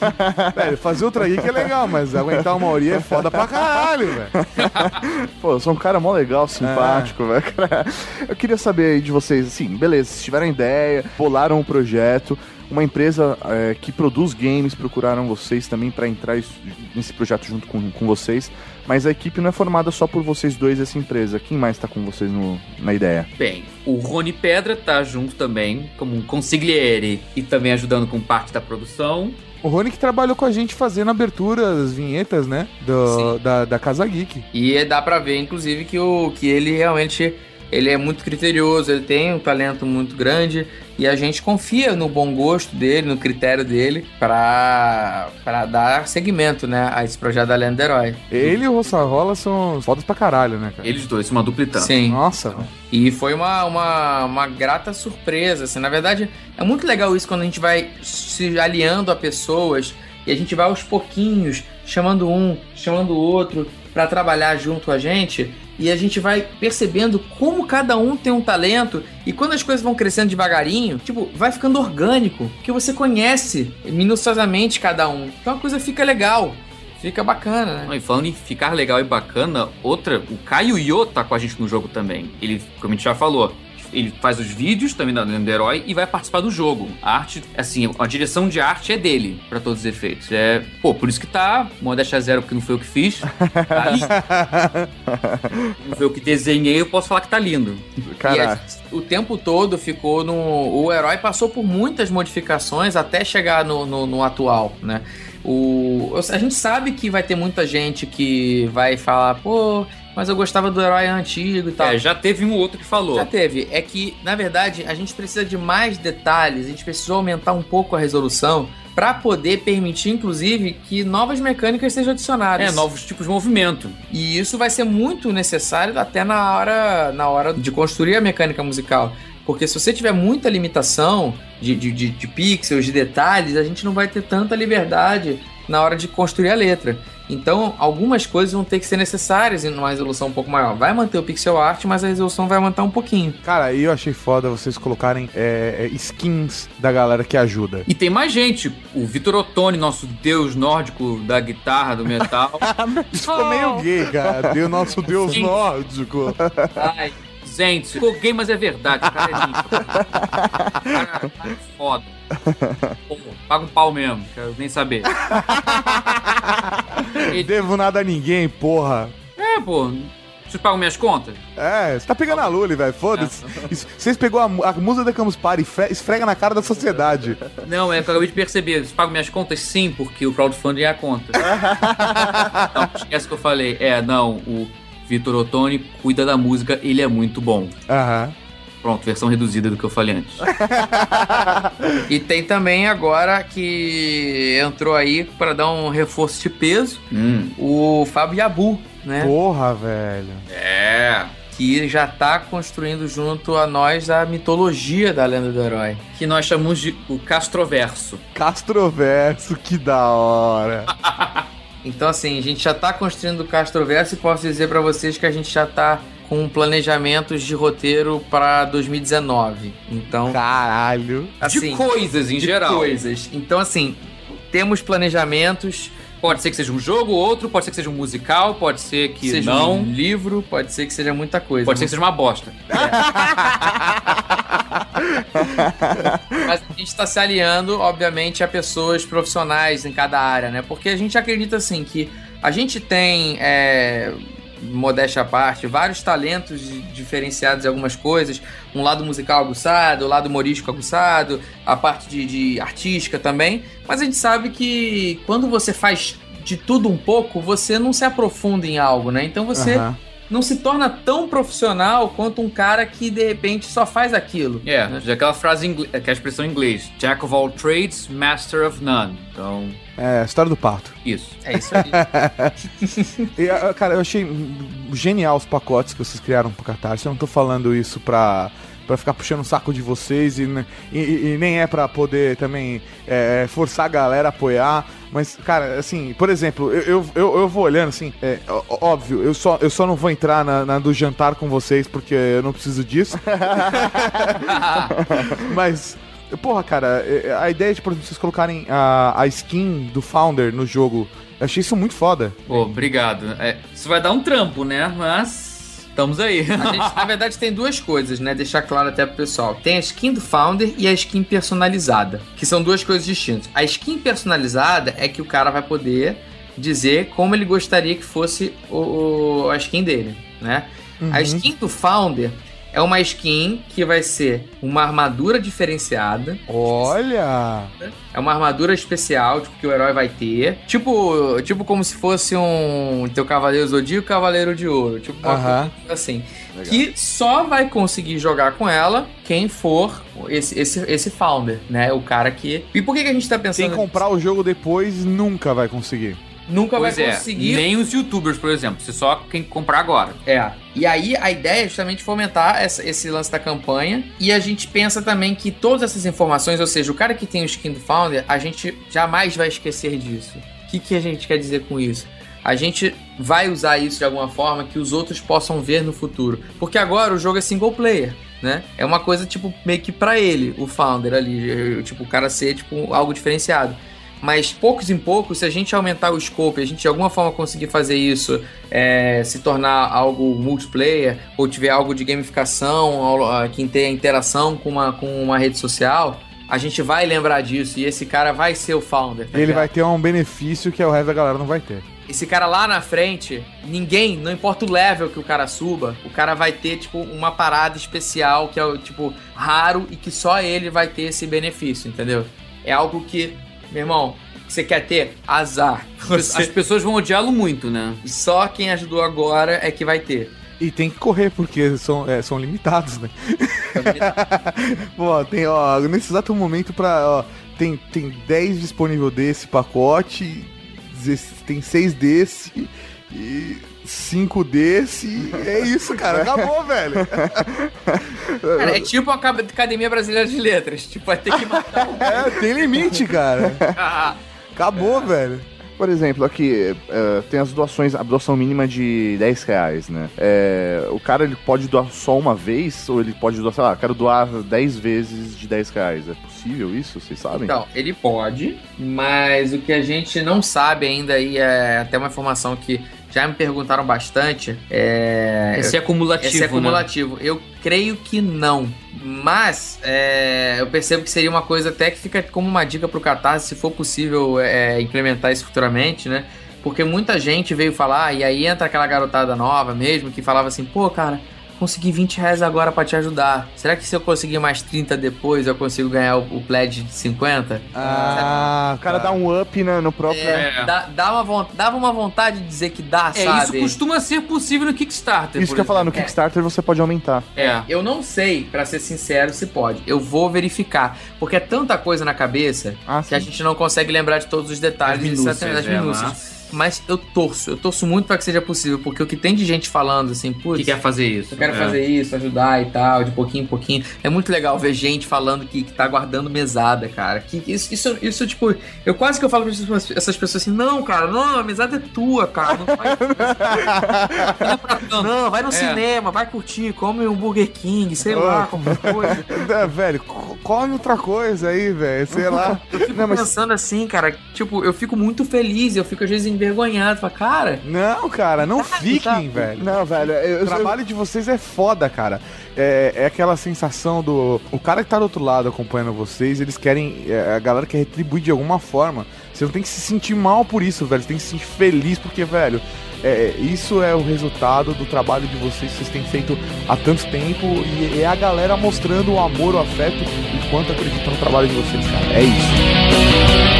velho, fazer outra geek é legal, mas aguentar uma Mauri é foda pra caralho, velho. Pô, eu sou um cara mó legal, simpático, velho. cara. Eu queria saber aí de vocês, assim, beleza, vocês tiveram ideia, bolaram um projeto, uma empresa é, que produz games procuraram vocês também pra entrar nesse projeto junto com, com vocês, mas a equipe não é formada só por vocês dois essa empresa. Quem mais tá com vocês no- na ideia? Bem, o Rony Pedra tá junto também, como um consigliere e também ajudando com parte da produção. O Rony que trabalhou com a gente fazendo aberturas, vinhetas, né? Do, da, da Casa Geek. E dá pra ver, inclusive, que, o, que ele realmente ele é muito criterioso, ele tem um talento muito grande e a gente confia no bom gosto dele, no critério dele, pra, pra dar seguimento, né, a esse projeto da Lenda Herói. Ele e o Rossarrola são fodas pra caralho, né, cara? Eles dois, uma duplitã. Sim. Nossa. E foi uma, uma, uma grata surpresa, assim. Na verdade, é muito legal isso quando a gente vai se aliando a pessoas e a gente vai aos pouquinhos chamando um, chamando o outro para trabalhar junto a gente e a gente vai percebendo como cada um tem um talento e quando as coisas vão crescendo devagarinho, tipo, vai ficando orgânico, porque você conhece minuciosamente cada um. Então a coisa fica legal, fica bacana, né? Não, E falando em ficar legal e bacana, outra, o Caio Yo tá com a gente no jogo também. Ele, como a gente já falou, ele faz os vídeos também da Lenda do Herói e vai participar do jogo. A arte, assim, a direção de arte é dele, pra todos os efeitos. É, pô, por isso que tá modéstia zero, porque não foi eu que fiz. Tá não foi eu que desenhei, eu posso falar que tá lindo. E Caraca. a- o tempo todo ficou no. O herói passou por muitas modificações até chegar no, no, no atual, né? O, a gente sabe que vai ter muita gente que vai falar, pô, mas eu gostava do herói antigo e tal. É, já teve um ou outro que falou. Já teve. É que, na verdade, a gente precisa de mais detalhes, a gente precisou aumentar um pouco a resolução para poder permitir, inclusive, que novas mecânicas sejam adicionadas. É, novos tipos de movimento. E isso vai ser muito necessário até na hora, na hora de construir a mecânica musical. Porque se você tiver muita limitação de, de, de, de pixels, de detalhes, a gente não vai ter tanta liberdade na hora de construir a letra. Então, algumas coisas vão ter que ser necessárias em uma resolução um pouco maior. Vai manter o pixel art, mas a resolução vai aumentar um pouquinho. Cara, aí eu achei foda vocês colocarem é, é, skins da galera que ajuda. E tem mais gente. O Vitor Ottoni, nosso deus nórdico da guitarra, do metal. Isso ficou meio gay, cara. Deu nosso deus Sim. nórdico. Ai, gente, ficou gay, mas é verdade. O cara é lindo. Cara, cara é foda. Pô, paga um pau mesmo, quero nem saber. Ele- Devo nada a ninguém, porra. É, pô. Vocês pagam minhas contas? É, você tá pegando a Lully, velho. Foda-se. Isso- Vocês pegou a, a musa da Campus Party e esfrega na cara da sociedade. Não, é que eu acabei de perceber. Vocês pagam minhas contas? Sim, porque o crowdfunding é a conta. não, esquece que eu falei. É, não, o Vitor Ottoni cuida da música, ele é muito bom. Aham. Pronto, versão reduzida do que eu falei antes. E tem também agora que entrou aí para dar um reforço de peso, Hum. o Fábio Yabu, né? Porra, velho. É. Que já tá construindo junto a nós a mitologia da lenda do herói. Que nós chamamos de o Castroverso. Castroverso, que da hora. Então, assim, a gente já tá construindo o Castroverso e posso dizer para vocês que a gente já tá com planejamentos de roteiro para 2019. Então, Caralho. assim, de coisas em de geral. coisas. Então, assim, temos planejamentos, Pode ser que seja um jogo, outro, pode ser que seja um musical, pode ser que seja não. um livro, pode ser que seja muita coisa. Pode ser que seja uma bosta. Mas a gente está se aliando, obviamente, a pessoas profissionais em cada área, né? Porque a gente acredita, assim, que a gente tem, é, modéstia à parte, vários talentos di- diferenciados em algumas coisas. Um lado musical aguçado, o lado humorístico aguçado, a parte de, de artística também. Mas a gente sabe que quando você faz de tudo um pouco, você não se aprofunda em algo, né? Então você Aham. não se torna tão profissional quanto um cara que de repente só faz aquilo. É, né? já aquela frase, que é a expressão em inglês. Jack of all trades, master of none. Então, É, história do parto. isso. É isso aí. E, ah, cara, eu achei genial os pacotes que vocês criaram pro Catarse. Eu não tô falando isso pra, pra ficar puxando o saco de vocês e, ne- e- e- nem é pra poder também é, forçar a galera a apoiar. Mas, cara, assim, por exemplo, eu, eu, eu, vou olhando assim, é, óbvio, eu só, eu só não vou entrar na, na do jantar com vocês porque eu não preciso disso. Mas, porra, cara, é, a ideia de, por exemplo, vocês colocarem a, a skin do Founder no jogo, eu achei isso muito foda. Pô, obrigado. É, isso vai dar um trampo, né? Mas estamos aí. A gente, na verdade, tem duas coisas, né? Deixar claro até pro pessoal. Tem a skin do Founder e a skin personalizada, que são duas coisas distintas. A skin personalizada é que o cara vai poder dizer como ele gostaria que fosse o, o- a skin dele, né? A skin do Founder É uma skin que vai ser uma armadura diferenciada. Olha! É uma armadura especial, tipo, que o herói vai ter. Tipo, tipo como se fosse um teu Cavaleiro Zodíaco Cavaleiro de Ouro. Tipo, uma Aham. coisa assim. Que só vai conseguir jogar com ela quem for esse, esse, esse founder, né? O cara que. E por que, que a gente tá pensando. Quem comprar o jogo depois nunca vai conseguir. Nunca Pois vai é, conseguir nem os youtubers, por exemplo. Você só quem comprar agora. É. E aí a ideia é justamente fomentar essa- esse lance da campanha. E a gente pensa também que todas essas informações, ou seja, o cara que tem o skin do Founder, a gente jamais vai esquecer disso. O que, que a gente quer dizer com isso? A gente vai usar isso de alguma forma que os outros possam ver no futuro. Porque agora o jogo é single player. Né? É uma coisa, tipo, meio que pra ele, o founder ali. Tipo, o cara ser, tipo, algo diferenciado. Mas poucos em poucos, se a gente aumentar o scope, a gente de alguma forma conseguir fazer isso, é, se tornar algo multiplayer, ou tiver algo de gamificação, ah, que tenha interação com uma, com uma rede social, a gente vai lembrar disso e esse cara vai ser o founder. tá Ele vai ter um benefício que o resto da galera não vai ter. Esse cara lá na frente, ninguém, não importa o level que o cara suba, o cara vai ter, tipo, uma parada especial que é, tipo, raro e que só ele vai ter esse benefício, entendeu? É algo que, meu irmão, você quer ter? Azar. As Você- pessoas vão odiá-lo muito, né? Só quem ajudou agora é que vai ter. E tem que correr, porque são, é, são limitados, né? Pô, tem, ó, nesse exato momento pra, ó, tem, tem 10 disponível desse pacote, tem 6 desse e 5 desse. e É isso, cara. Acabou, velho. Cara, é tipo a Acad- Academia Brasileira de Letras. Tipo, vai ter que matar um. É, tem limite, cara. Acabou, velho. Por exemplo, aqui é, tem as doações, a doação mínima de 10 reais, né? É, o cara ele pode doar só uma vez, ou ele pode doar, sei lá, quero doar 10 vezes de 10 reais. É possível isso? Vocês sabem? Então, ele pode, mas o que a gente não sabe ainda aí é até uma informação que já me perguntaram bastante. É. Esse é acumulativo, Esse é né? acumulativo. Eu creio que não. Mas é, eu percebo que seria uma coisa até que fica como uma dica pro Catarse, se for possível é, implementar isso futuramente, né? Porque muita gente veio falar, e aí entra aquela garotada nova mesmo, que falava assim, pô, cara, consegui 20 reais agora pra te ajudar. Será que se eu conseguir mais 30 depois eu consigo ganhar o, o pledge de 50? Ah, O cara dá um up né, no próprio. É, dá, dá uma, dava uma vontade de dizer que dá, É, sabe? isso costuma ser possível no Kickstarter. Isso que eu ia falar, no. Kickstarter você pode aumentar. É. Eu não sei, pra ser sincero, se pode. Eu vou verificar. Porque é tanta coisa na cabeça Ah, que a gente não consegue lembrar de todos os detalhes As minúcias, exatamente, das é, minúcias. Mas- Mas eu torço, eu torço muito pra que seja possível, porque o que tem de gente falando assim, putz, Que quer fazer isso. eu quero É. fazer isso, ajudar e tal, de pouquinho em pouquinho. É muito legal ver gente falando que, que tá guardando mesada, cara. Que isso, isso, isso, tipo, eu quase que eu falo pra essas- pessoas assim, não, cara, não, a mesada é tua, cara. Não, faz Não tanto. não vai no É. cinema, vai curtir, come um Burger King, sei lá, qualquer coisa. É, velho, co- come outra coisa aí, velho. Sei lá. Eu fico pensando assim, cara, tipo, eu fico muito feliz, eu fico às vezes envergonhado. Falo, cara, Não, cara, não tá. fiquem, velho. Não, velho, eu, O trabalho de vocês é foda, cara. É, é aquela sensação do. O cara que tá do outro lado acompanhando vocês, eles querem. é, a galera quer retribuir de alguma forma. Você não tem que se sentir mal por isso, velho. Você tem que se sentir feliz, porque, velho, é, isso é o resultado do trabalho de vocês que vocês têm feito há tanto tempo. E é a galera mostrando o amor, o afeto e quanto acredita no trabalho de vocês, cara. É isso.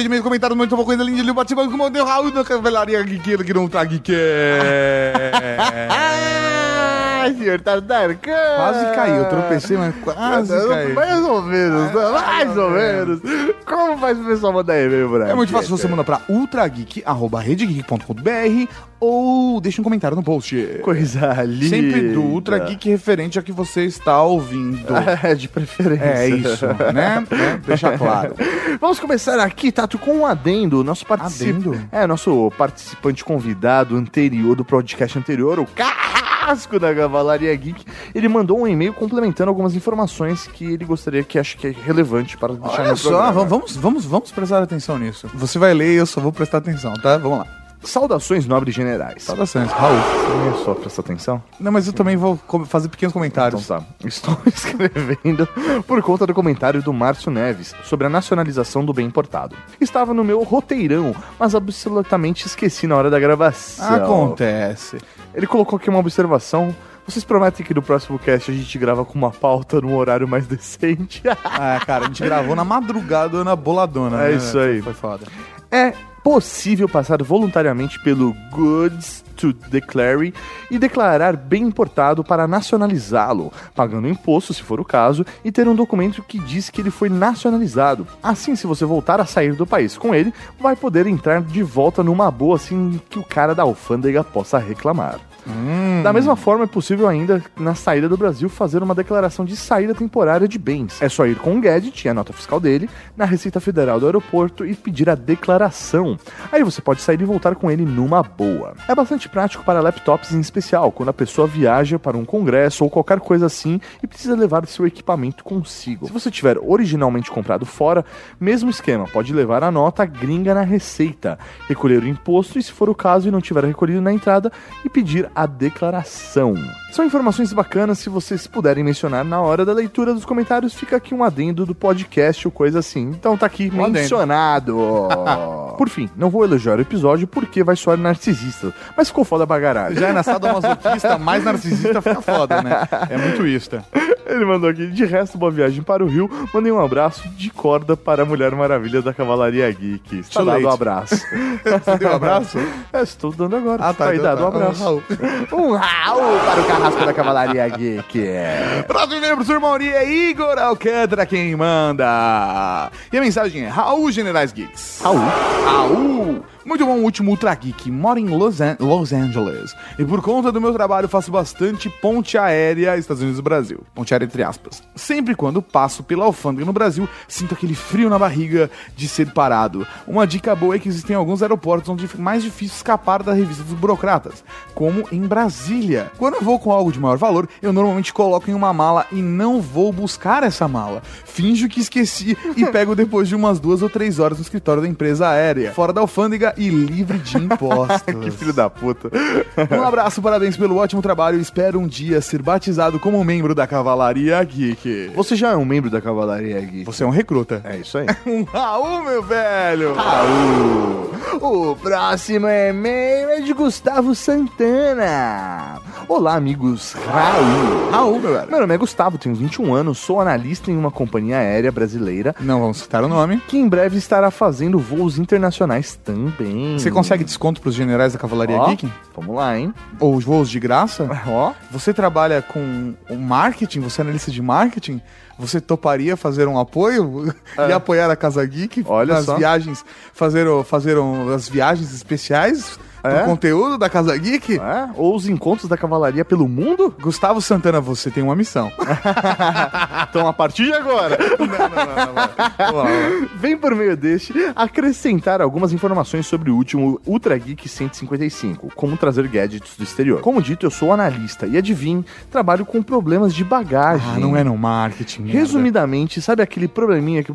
Aqui com mais letras de meio comentário, muito uma coisa linda, bate com o Raul da cavalaria guiqueira que não tá guiqueira. Senhor Tartarcão! Quase caiu, eu tropecei, mas quase caiu. Mais ou menos, né? mais ou menos. Como faz o pessoal mandar e-mail pra É muito fácil, você manda pra ultrageek.redgeek.com.br ou deixa um comentário no post. Coisa linda. Sempre do Ultra Geek referente a que você está ouvindo. É, de preferência. É isso, né? Deixa claro. Vamos começar aqui, Tato, com um adendo. Nosso participante. É, nosso participante convidado anterior do podcast anterior, o Carl carrasco da Cavalaria Geek, ele mandou um e-mail complementando algumas informações que ele gostaria que acho que é relevante para deixar Olha no só, programa. vamos, vamos, vamos, vamos prestar atenção nisso. Você vai ler e eu só vou prestar atenção, tá? Vamos lá. Saudações, nobres generais. Saudações, Raul. Não é só prestar atenção? Não, mas eu também vou fazer pequenos comentários. Então tá. Estou escrevendo por conta do comentário do Márcio Neves sobre a nacionalização do bem importado. Estava no meu roteirão, mas absolutamente esqueci na hora da gravação. Acontece. Ele colocou aqui uma observação. Vocês prometem que no próximo cast a gente grava com uma pauta num horário mais decente? Ah, cara, a gente gravou na madrugada na boladona. É né? isso aí. Foi foda. é possível passar voluntariamente pelo Goods to Declare e declarar bem importado para nacionalizá-lo, pagando imposto se for o caso e ter um documento que diz que ele foi nacionalizado. Assim, se você voltar a sair do país com ele, vai poder entrar de volta numa boa assim que o cara da alfândega possa reclamar. Da mesma forma, é possível ainda, na saída do Brasil, fazer uma declaração de saída temporária de bens. É só ir com o gadget e a nota fiscal dele na Receita Federal do aeroporto e pedir a declaração. Aí você pode sair e voltar com ele numa boa. É bastante prático para laptops em especial, quando a pessoa viaja para um congresso ou qualquer coisa assim e precisa levar seu equipamento consigo. Se você tiver originalmente comprado fora, mesmo esquema, pode levar a nota gringa na Receita, recolher o imposto e, se for o caso e não tiver recolhido na entrada, e pedir a declaração. São informações bacanas se vocês puderem mencionar na hora da leitura dos comentários, fica aqui um adendo do podcast ou coisa assim. Então tá aqui Um mencionado. Por fim, não vou elogiar o episódio porque vai soar narcisista, mas ficou foda pra caralho. Já é na sadomasoquista, mais narcisista fica foda, né? É muito ista. Ele mandou aqui, de resto, boa viagem para o Rio. Mandei um abraço de corda para a Mulher Maravilha da Cavalaria Geek. Dado leite. um abraço. Você deu um abraço? É, estou dando agora. Ah, tá, aí dado tá. um abraço. Ah, Raul. Um Raul para o carrasco da Cavalaria Geek. Próximo membro, Sr. Mauri, é Igor Alcântara quem manda. E a mensagem é Raul Generais Geeks. Raul. Raul! Muito bom, último Ultra Geek. Moro em Los, An- Los Angeles. E por conta do meu trabalho faço bastante ponte aérea Estados Unidos e Brasil. Ponte aérea entre aspas. Sempre quando passo pela alfândega no Brasil, sinto aquele frio na barriga de ser parado. Uma dica boa é que existem alguns aeroportos onde é mais difícil escapar da revista dos burocratas, como em Brasília. Quando eu vou com algo de maior valor, eu normalmente coloco em uma mala e não vou buscar essa mala. Finjo que esqueci e pego depois de umas duas ou três horas no escritório da empresa aérea, fora da alfândega e livre de impostos. que filho da puta. Um abraço, parabéns pelo ótimo trabalho. Espero um dia ser batizado como membro da Cavalaria Geek. Você já é um membro da Cavalaria Geek? Você é um recruta. É isso aí. Um Raul, meu velho! Raul. O próximo e-mail é de Gustavo Santana. Olá, amigos. Raul. Raul, meu velho. Meu nome é Gustavo, tenho 21 anos, sou analista em uma companhia aérea brasileira Não vamos citar o nome. que em breve estará fazendo voos internacionais também. Você consegue desconto pros generais da Cavalaria Ó, Geek? Vamos lá, hein? Ou os voos de graça? Ó, Você trabalha com o marketing? Você é analista de marketing? Você toparia fazer um apoio e apoiar a Casa Geek Olha nas só. viagens, fazer, fazer um- as viagens especiais É? do conteúdo da Casa Geek? é? Ou os encontros da cavalaria pelo mundo? Gustavo Santana, você tem uma missão. Então, a partir de agora, não, não, não, não, vem por meio deste acrescentar algumas informações sobre o último Ultra Geek 155, como trazer gadgets do exterior. Como dito, eu sou analista e adivinhe, trabalho com problemas de bagagem. Ah, não é no marketing. Merda. Resumidamente, sabe aquele probleminha que,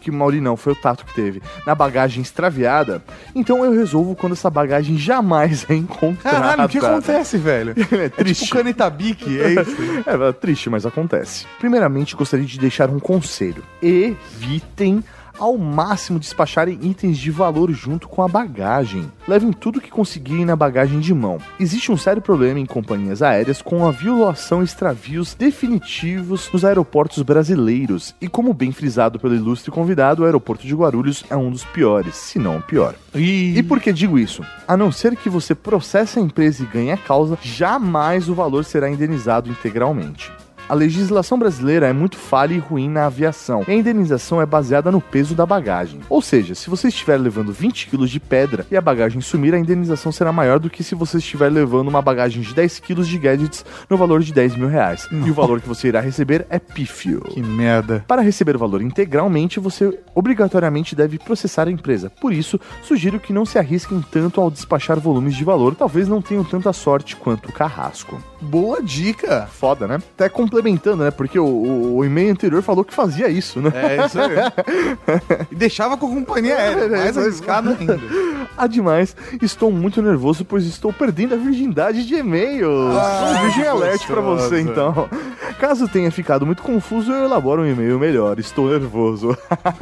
que Mauri não, foi o Tato que teve, na bagagem extraviada? Então eu resolvo quando essa bagagem jamais é encontrada. Caralho, o que acontece, velho? É É triste. tipo caneta Bic, é isso? É, é triste, mas acontece. Primeiramente, gostaria de deixar um conselho. Evitem ao máximo despacharem itens de valor junto com a bagagem. Levem tudo que conseguirem na bagagem de mão. Existe um sério problema em companhias aéreas com a violação e extravios definitivos nos aeroportos brasileiros. E como bem frisado pelo ilustre convidado, o aeroporto de Guarulhos é um dos piores, se não o pior. E, E por que digo isso? A não ser que você processe a empresa e ganhe a causa, jamais o valor será indenizado integralmente. A legislação brasileira é muito falha e ruim na aviação. E a indenização é baseada no peso da bagagem. Ou seja, se você estiver levando 20 kg de pedra e a bagagem sumir, a indenização será maior do que se você estiver levando uma bagagem de 10 kg de gadgets no valor de 10 mil reais. E o valor que você irá receber é pífio. Que merda. Para receber o valor integralmente, você obrigatoriamente deve processar a empresa. Por isso, sugiro que não se arrisquem tanto ao despachar volumes de valor, talvez não tenham tanta sorte quanto o carrasco. Boa dica. Foda, né? Até complementando, né? Porque o, o- o e-mail anterior falou que fazia isso, né? É isso aí. e deixava com a companhia aérea, mais arriscado ainda. Ademais, estou muito nervoso, pois estou perdendo a virgindade de e-mail. Ah, um virgem alert pra você, então. Caso tenha ficado muito confuso, eu elaboro um e-mail melhor. Estou nervoso.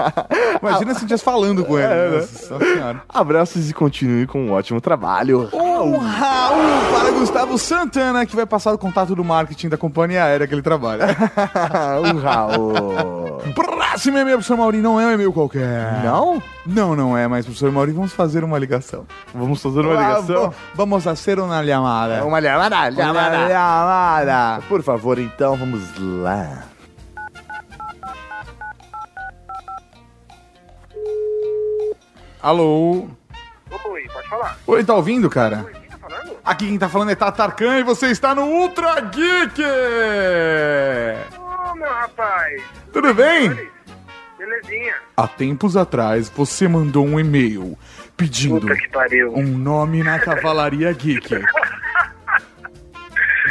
Imagina se estivesse falando com ele. É, né? Nossa senhora. Abraços e continue com um ótimo trabalho. Um Raul para Gustavo Santana, que vai passar o contato do marketing da companhia aérea que ele trabalha. um Raul. Próximo e-mail, professor Mauri, não é um e-mail qualquer. Não? Não, não é, mas, professor Mauri, vamos fazer uma ligação. Vamos fazer uma Ah, ligação? va- vamos fazer uma chamada. Uma chamada, Uma chamada. chamada. Por favor, então, vamos lá. Alô? Oi, pode falar. Oi, tá ouvindo, cara? Oi, falando? Aqui quem tá falando é Tatarkan e você está no Ultra Geek! Ô, meu rapaz. Tudo bem? Belezinha. Há tempos atrás você mandou um e-mail pedindo um nome na Cavalaria Geek.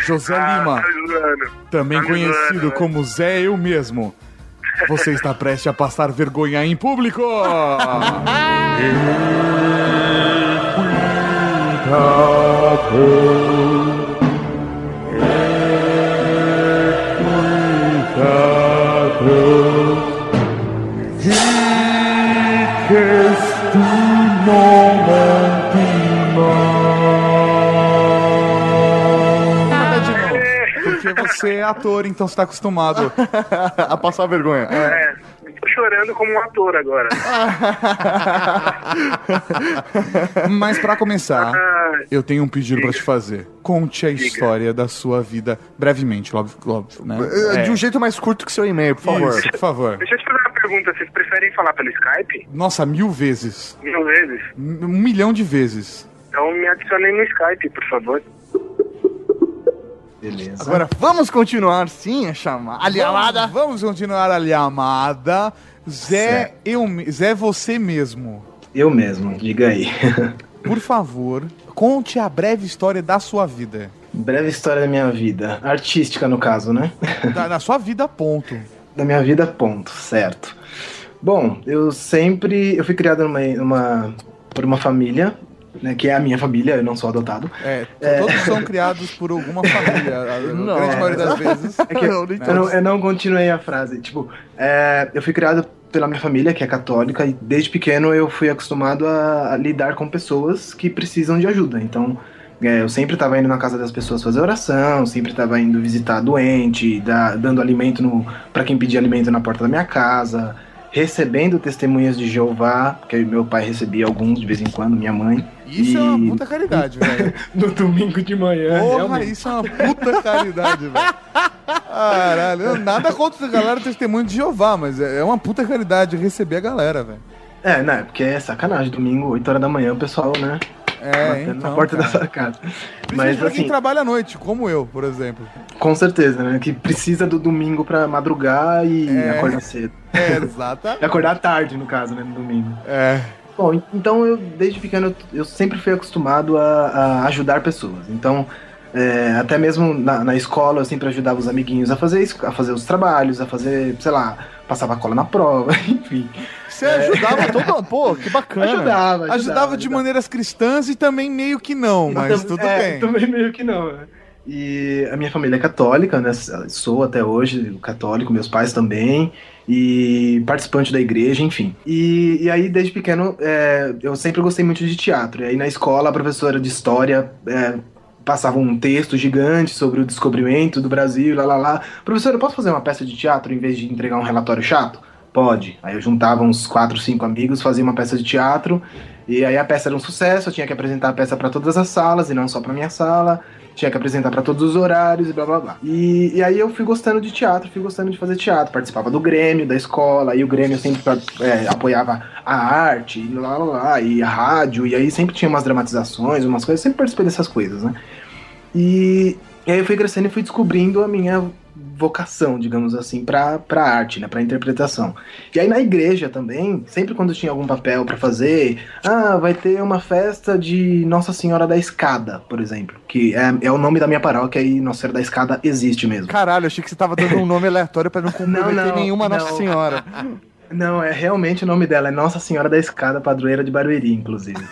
José Ah, Lima, tá também tá conhecido zoando, né? como Zé Eu Mesmo. Você está prestes a passar vergonha em público! você é ator, então você tá acostumado. a passar vergonha. É, tô chorando como um ator agora. Mas pra começar, Ah, eu tenho um pedido pra te fazer. Conte a história da sua vida brevemente, óbvio, óbvio né? É, De um jeito mais curto que seu e-mail, por favor. Isso, por favor. deixa eu te fazer uma pergunta. Vocês preferem falar pelo Skype? Nossa, mil vezes. Mil vezes? Um milhão de vezes. Então me adicionem no Skype, por favor. Beleza. Agora vamos continuar sim a chamada. Vamos, vamos continuar a chamada. Zé, eu, Zé, você mesmo. Eu mesmo, diga aí. Por favor, conte a breve história da sua vida. Breve história da minha vida. Artística, no caso, né? Da, da sua vida, ponto. Da minha vida, ponto, certo. Bom, eu sempre. Eu fui criado numa, numa- por uma família, né? Que é a minha família, eu não sou adotado. É, todos são criados por alguma família, a, Não. grande maioria das vezes. É que Não, nem eu, não, eu não continuei a frase. Tipo, é, eu fui criado pela minha família, que é católica, e desde pequeno eu fui acostumado a, a lidar com pessoas que precisam de ajuda. Então, é, eu sempre estava indo na casa das pessoas fazer oração, sempre estava indo visitar doente, dar- dando alimento para quem pedia alimento na porta da minha casa, recebendo testemunhas de Jeová, porque meu pai recebia alguns de vez em quando, minha mãe, Isso é uma E- puta caridade, velho. no domingo de manhã. Porra, realmente. isso é uma puta caridade, velho. Caralho, nada contra a galera testemunho de Jeová, mas é é uma puta caridade receber a galera, velho. É, né? Porque é sacanagem. Domingo, 8 horas da manhã, o pessoal, né? É, batendo então, na porta cara. da sua casa. Mas pra quem assim, trabalha à noite, como eu, por exemplo. com certeza, né? Que precisa do domingo pra madrugar e É. acordar cedo. É, exata. E acordar tarde, no caso, né? No domingo. É. Bom, en- então eu, desde pequeno, eu, eu sempre fui acostumado a, a ajudar pessoas. Então, é, até mesmo na, na escola, eu sempre ajudava os amiguinhos a fazer isso, a fazer os trabalhos, a fazer, sei lá, passava cola na prova, enfim. Você ajudava todo. Pô, que bacana. Ajudava, ajudava. Ajudava de maneiras cristãs e também meio que não, mas Tam- tudo é, bem. Também meio que não, né? E a minha família é católica, né? Sou até hoje católico, meus pais também, e participante da igreja, enfim. E, e aí, desde pequeno, é, eu sempre gostei muito de teatro. E aí, na escola, a professora de história é, passava um texto gigante sobre o descobrimento do Brasil, lá, lá, lá. Professor, eu posso fazer uma peça de teatro em vez de entregar um relatório chato? Pode. Aí eu juntava uns quatro, cinco amigos, fazia uma peça de teatro, e aí a peça era um sucesso, eu tinha que apresentar a peça para todas as salas e não só para minha sala. Tinha que apresentar pra todos os horários e blá blá blá. E, e aí eu fui gostando de teatro, fui gostando de fazer teatro. Participava do Grêmio, da escola, e o Grêmio sempre é, apoiava a arte, e lá, lá, lá, e a rádio, e aí sempre tinha umas dramatizações, umas coisas, sempre participei dessas coisas, né? E, e aí eu fui crescendo e fui descobrindo a minha vocação, digamos assim, pra, pra arte, né, pra interpretação. E aí na igreja também, sempre quando tinha algum papel pra fazer, ah, vai ter uma festa de Nossa Senhora da Escada, por exemplo, que é, é o nome da minha paróquia e Nossa Senhora da Escada existe mesmo. Caralho, achei que você tava dando um nome aleatório pra não comprometer não, nenhuma Nossa não. Senhora. Não, é realmente o nome dela, é Nossa Senhora da Escada, padroeira de Barueri, inclusive.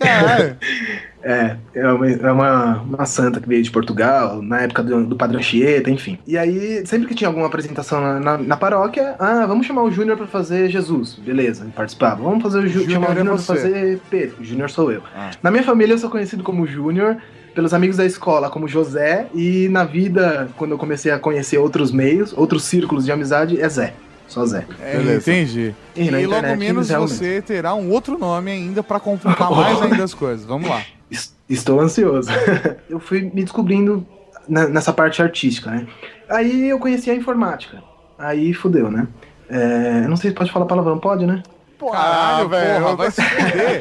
É, é uma, é uma, uma santa que veio de Portugal, na época do, do Padre Anchieta, enfim. E aí, sempre que tinha alguma apresentação na, na, na paróquia, ah, vamos chamar o Júnior pra fazer Jesus. Beleza, ele participava. Vamos fazer o Jú- Júnior chamar o é Júnior pra fazer Pedro. O Júnior sou eu. Ah. Na minha família eu sou conhecido como Júnior, pelos amigos da escola como José, e na vida, quando eu comecei a conhecer outros meios, outros círculos de amizade, é Zé. Só Zé. É, entendi. E E, logo menos você terá um outro nome ainda pra complicar mais ainda as coisas. Vamos lá. Es- Estou ansioso. eu fui me descobrindo na- nessa parte artística, né? Aí eu conheci a informática. Aí fudeu, né? É, não sei se pode falar palavrão, pode, né? Caralho, velho. porra, vai se fuder.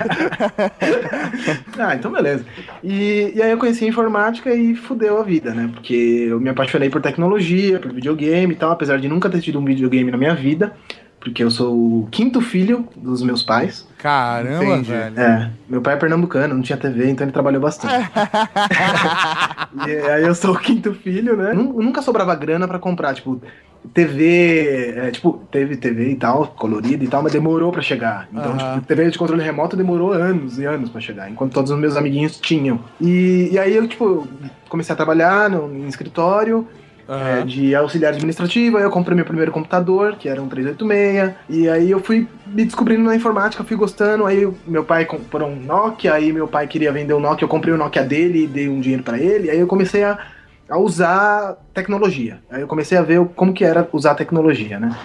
Ah, então beleza. E, e aí eu conheci a informática e fudeu a vida, né? Porque eu me apaixonei por tecnologia, por videogame e tal, apesar de nunca ter tido um videogame na minha vida. Porque eu sou o quinto filho dos meus pais. Caramba, Entendi. velho. É, meu pai é pernambucano, não tinha TV, então ele trabalhou bastante. e aí eu sou o quinto filho, né? Nu- Nunca sobrava grana pra comprar, tipo, TV, é, tipo, teve TV e tal, colorida e tal, mas demorou pra chegar. Então, Aham. tipo, TV de controle remoto demorou anos e anos pra chegar, enquanto todos os meus amiguinhos tinham. E, e aí eu, tipo, comecei a trabalhar no, em escritório, é, Aham. de auxiliar administrativo, aí eu comprei meu primeiro computador, que era um 386, e aí eu fui me descobrindo na informática, fui gostando, aí meu pai comprou um Nokia, aí meu pai queria vender o Nokia, eu comprei o Nokia dele e dei um dinheiro pra ele, aí eu comecei a, a usar tecnologia, aí eu comecei a ver como que era usar tecnologia, né?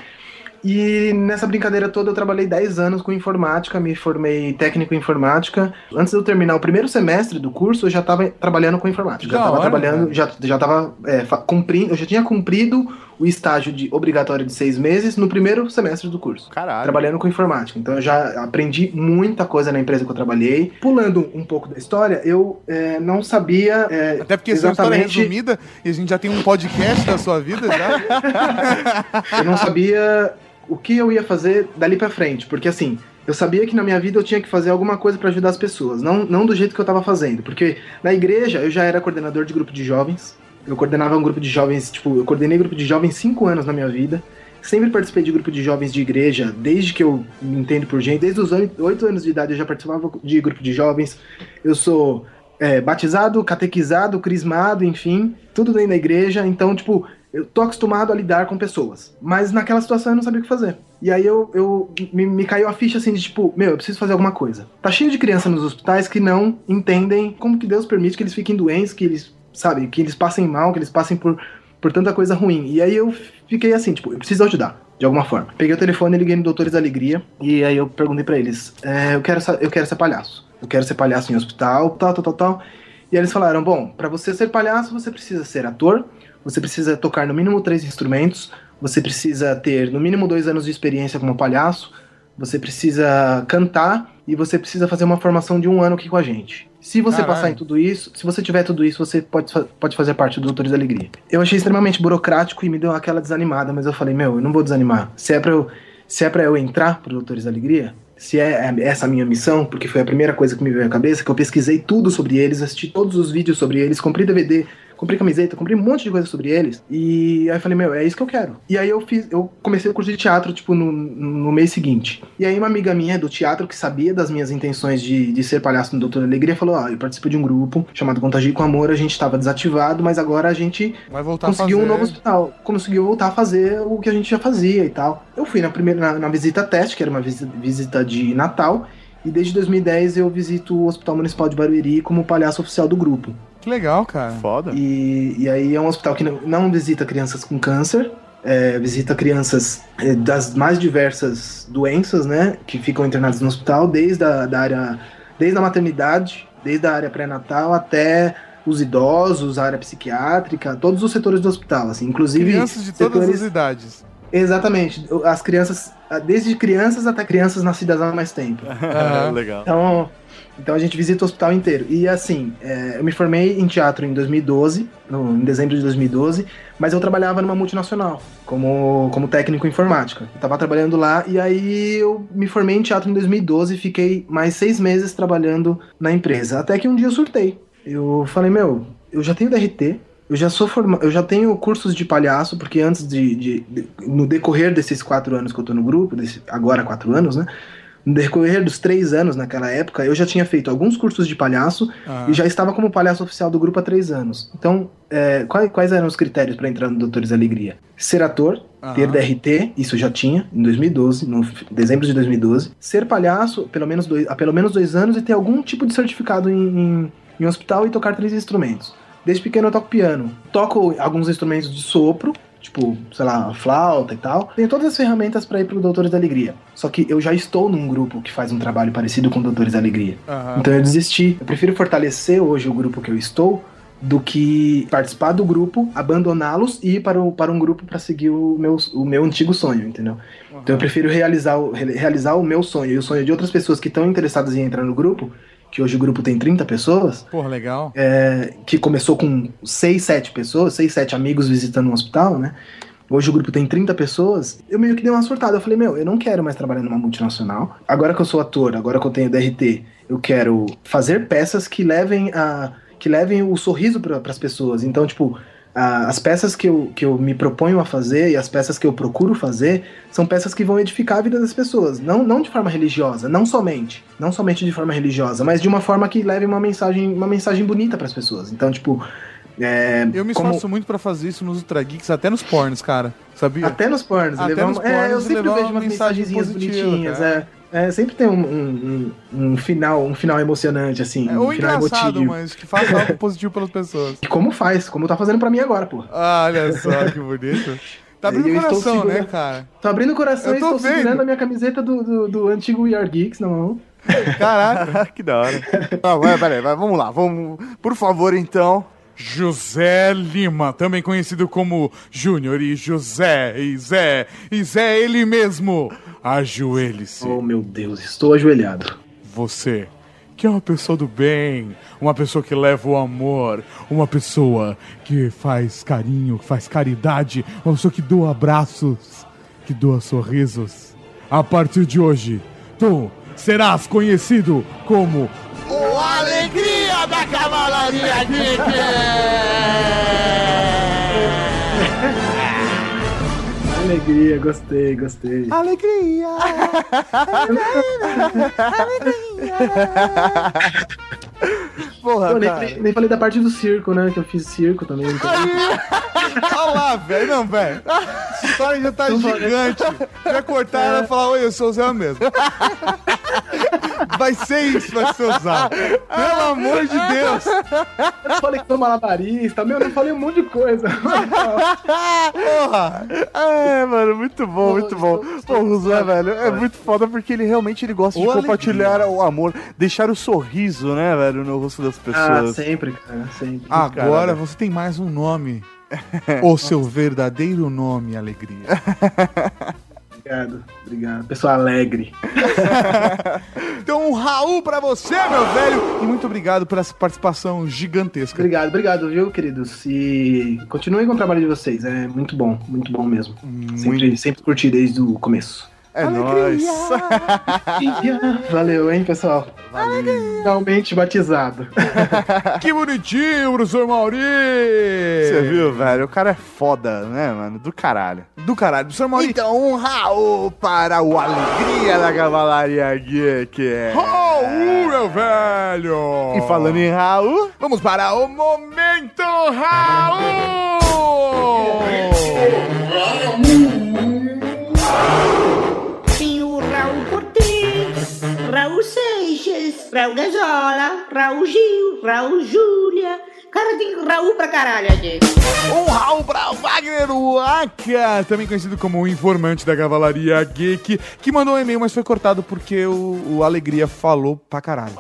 E nessa brincadeira toda eu trabalhei 10 anos com informática, me formei técnico em informática. Antes de eu terminar o primeiro semestre do curso, eu já estava trabalhando com informática. Já estava trabalhando, já, já tava é, cumprindo, eu já tinha cumprido o estágio de obrigatório de seis meses no primeiro semestre do curso. Caralho. Trabalhando com informática. Então eu já aprendi muita coisa na empresa que eu trabalhei. Pulando um pouco da história, eu é, não sabia. é, Até porque essa é uma história exatamente- resumida e a gente já tem um podcast da sua vida já. eu não sabia o que eu ia fazer dali pra frente, porque assim, eu sabia que na minha vida eu tinha que fazer alguma coisa pra ajudar as pessoas, não, não do jeito que eu tava fazendo, porque na igreja eu já era coordenador de grupo de jovens, eu coordenava um grupo de jovens, tipo, eu coordenei grupo de jovens cinco anos na minha vida, sempre participei de grupo de jovens de igreja, desde que eu me entendo por gente, desde os oito oito anos de idade eu já participava de grupo de jovens, eu sou é, batizado, catequizado, crismado, enfim, tudo dentro da igreja, então, tipo, eu tô acostumado a lidar com pessoas. Mas naquela situação eu não sabia o que fazer. E aí eu, eu me, me caiu a ficha assim de tipo, meu, eu preciso fazer alguma coisa. Tá cheio de criança nos hospitais que não entendem como que Deus permite que eles fiquem doentes, que eles, sabe, que eles passem mal, que eles passem por, por tanta coisa ruim. E aí eu fiquei assim, tipo, eu preciso ajudar. De alguma forma. Peguei o telefone, liguei no Doutores da Alegria. E aí eu perguntei pra eles: é, eu, quero, eu quero ser palhaço. Eu quero ser palhaço em hospital, tal, tal, tal, tal. E eles falaram: bom, pra você ser palhaço, você precisa ser ator, você precisa tocar no mínimo três instrumentos, você precisa ter no mínimo dois anos de experiência como palhaço, você precisa cantar e você precisa fazer uma formação de um ano aqui com a gente. Se você Caralho. passar em tudo isso, se você tiver tudo isso, você pode, pode fazer parte do Doutores da Alegria. Eu achei extremamente burocrático e me deu aquela desanimada, mas eu falei, meu, eu não vou desanimar. Se é pra eu, se é pra eu entrar pro Doutores da Alegria, se é essa a minha missão, porque foi a primeira coisa que me veio à cabeça, que eu pesquisei tudo sobre eles, assisti todos os vídeos sobre eles, comprei DVD, comprei camiseta, comprei um monte de coisa sobre eles. E aí eu falei, meu, é isso que eu quero. E aí eu fiz, eu comecei o curso de teatro, tipo, no, no mês seguinte. E aí uma amiga minha do teatro, que sabia das minhas intenções de, de ser palhaço no Doutor Alegria, falou, ó, eu participo de um grupo chamado Contagio com Amor, a gente tava desativado, mas agora a gente conseguiu um novo hospital, conseguiu voltar a fazer o que a gente já fazia e tal. Eu fui na primeira na, na visita teste, que era uma visita, visita de Natal, e desde 2010 eu visito o Hospital Municipal de Barueri como palhaço oficial do grupo. Que legal, cara. Foda. E, e aí é um hospital que não, não visita crianças com câncer, é, visita crianças é, das mais diversas doenças, né, que ficam internadas no hospital, desde a da área, desde a maternidade, desde a área pré-natal até os idosos, a área psiquiátrica, todos os setores do hospital, assim, inclusive Crianças de todas setores- as idades. Exatamente, as crianças, desde crianças até crianças nascidas há mais tempo. Aham. Legal. Então, então a gente visita o hospital inteiro. E assim, é, eu me formei em teatro em 2012, no- em dezembro de 2012, mas eu trabalhava numa multinacional como, como técnico em informática. Eu tava trabalhando lá e aí eu me formei em teatro em 2012 e fiquei mais seis meses trabalhando na empresa. Até que um dia eu surtei. Eu falei, meu, eu já tenho DRT, eu já sou forma... eu já tenho cursos de palhaço, porque antes de, de- de- no decorrer desses quatro anos que eu tô no grupo, desse, agora quatro anos, né? No decorrer dos três anos naquela época, eu já tinha feito alguns cursos de palhaço Ah. e já estava como palhaço oficial do grupo há três anos. Então, é, quais, quais eram os critérios para entrar no Doutores Alegria? Ser ator, Aham. ter DRT, isso já tinha em 2012, no dezembro de 2012. Ser palhaço pelo menos dois, há pelo menos dois anos e ter algum tipo de certificado em, em, em hospital e tocar três instrumentos. Desde pequeno eu toco piano. Toco alguns instrumentos de sopro, tipo, sei lá, flauta e tal. Tenho todas as ferramentas para ir pro Doutores da Alegria. Só que eu já estou num grupo que faz um trabalho parecido com Doutores da Alegria. Aham. Então eu desisti. Eu prefiro fortalecer hoje o grupo que eu estou do que participar do grupo, abandoná-los e ir para, o, para um grupo para seguir o meu, o meu antigo sonho, entendeu? Então eu prefiro realizar o, re- realizar o meu sonho e o sonho de outras pessoas que estão interessadas em entrar no grupo, que hoje o grupo tem 30 pessoas, Porra, legal. é, que começou com 6, 7 pessoas, 6, 7 amigos visitando um hospital, né? Hoje o grupo tem 30 pessoas. Eu meio que dei uma surtada. Eu falei, meu, eu não quero mais trabalhar numa multinacional. Agora que eu sou ator, agora que eu tenho DRT, eu quero fazer peças que levem a que levem o sorriso para as pessoas. Então, tipo, as peças que eu, que eu me proponho a fazer e as peças que eu procuro fazer são peças que vão edificar a vida das pessoas. Não, não de forma religiosa, não somente. Não somente de forma religiosa, mas de uma forma que leve uma mensagem, uma mensagem bonita para as pessoas. Então, tipo. É, Eu me como- esforço muito pra fazer isso nos Ultra Geeks, até nos pornos, cara. Sabia? Até nos pornos. Até levar nos é, eu sempre vejo uma umas mensagenzinhas bonitinhas. cara. É, É, sempre tem um, um- um- um final, um final emocionante, assim. É, um final engraçado, emotivo. mas que faça algo positivo pelas pessoas. E como faz? Como tá fazendo pra mim agora, pô. Ah, olha só que bonito. Tá abrindo Eu coração, né, segurando- cara? Tô abrindo o coração Eu e tô estou vendo. segurando a minha camiseta do, do, do antigo We Are Geeks na mão. Caraca. que da hora. Ah, vai, peraí, vai, vamos lá, vamos. Por favor, então. José Lima, também conhecido como Júnior e José e Zé e Zé ele mesmo. Ajoelhe-se. Oh, meu Deus, estou ajoelhado. Você, que é uma pessoa do bem, uma pessoa que leva o amor, uma pessoa que faz carinho, que faz caridade, uma pessoa que doa abraços, que doa sorrisos. A partir de hoje, tu serás conhecido como O Alegria da Cavalaria Geek! Alegria, gostei, gostei. Alegria! Porra, Pô, nem, nem falei da parte do circo, né? Que eu fiz circo também. Então... Olha lá, velho. Não, velho. Essa história já tá gigante. Já cortaram e falar, oi, eu sou o Zé mesmo. Vai ser isso, vai ser usado. Pelo amor de Deus. Eu falei que sou malabarista, meu, eu falei um monte de coisa. Porra. É, mano, muito bom, muito bom. Pô, o Zé, velho, é muito foda porque ele realmente ele gosta de Ô, compartilhar o amor, deixar o sorriso, né, velho, no rosto das Ah, pessoas. sempre, cara, sempre. Agora Caralho. você tem mais um nome. o seu verdadeiro nome, Alegria. Obrigado, obrigado. Pessoa alegre. Então, um Raul pra você, meu velho. E muito obrigado por essa participação gigantesca. Obrigado, obrigado, viu, queridos? E continuem com o trabalho de vocês. É muito bom, muito bom mesmo. Sempre, sempre curti desde o começo. É nóis. Valeu, hein, pessoal? Finalmente batizado. Que bonitinho, professor Mauri. Você viu, velho? O cara é foda, né, mano? Do caralho. Do caralho. Professor Mauri. Então, um Raul para o Alegria da Cavalaria Geek. Raul, meu velho. E falando em Raul, Vamos para o Momento Raul! Raul Gazola, Raul Gil, Raul Júlia. Cara, tem Raul pra caralho aqui. Um Raul para o Wagner Waka, também conhecido como o informante da Cavalaria Geek, que mandou um e-mail, mas foi cortado porque o, o Alegria falou pra caralho.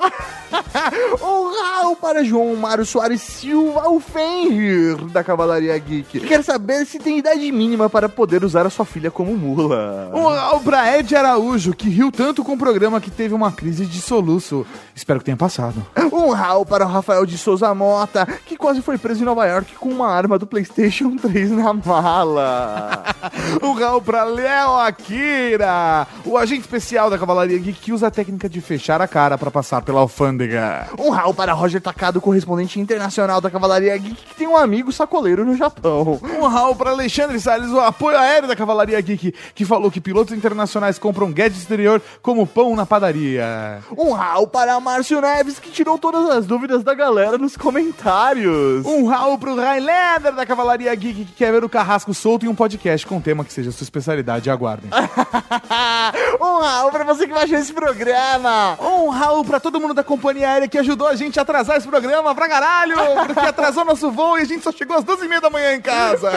rau para João Mário Soares Silva, o Fenrir da Cavalaria Geek. Que quer saber se tem idade mínima para poder usar a sua filha como mula. Rau pra Ed Araújo, que riu tanto com o programa que teve uma crise de soluço. Espero que tenha passado. Um rau para o Rafael de Souza Mota, que quase foi preso em Nova York com uma arma do PlayStation 3 na mala. Um rau pra Léo Akira, o agente especial da Cavalaria Geek que usa a técnica de fechar a cara pra passar pela alfândega. Um rau para Roger Takado, correspondente internacional da Cavalaria Geek, que tem um amigo sacoleiro no Japão. Um rau para Alexandre Salles, o apoio aéreo da Cavalaria Geek, que falou que pilotos internacionais compram gadget exterior como pão na padaria. Um rau para Márcio Neves, que tirou todas as dúvidas da galera nos comentários. Um rau pro Highlander da Cavalaria Geek, que quer ver o Carrasco solto em um podcast com um tema que seja sua especialidade. Aguardem. um rau para você que baixou esse programa. Um rau pra todo mundo da companhia aérea que ajudou a gente a atrasar esse programa pra caralho, porque atrasou nosso voo e a gente só chegou às 12h30 da manhã em casa.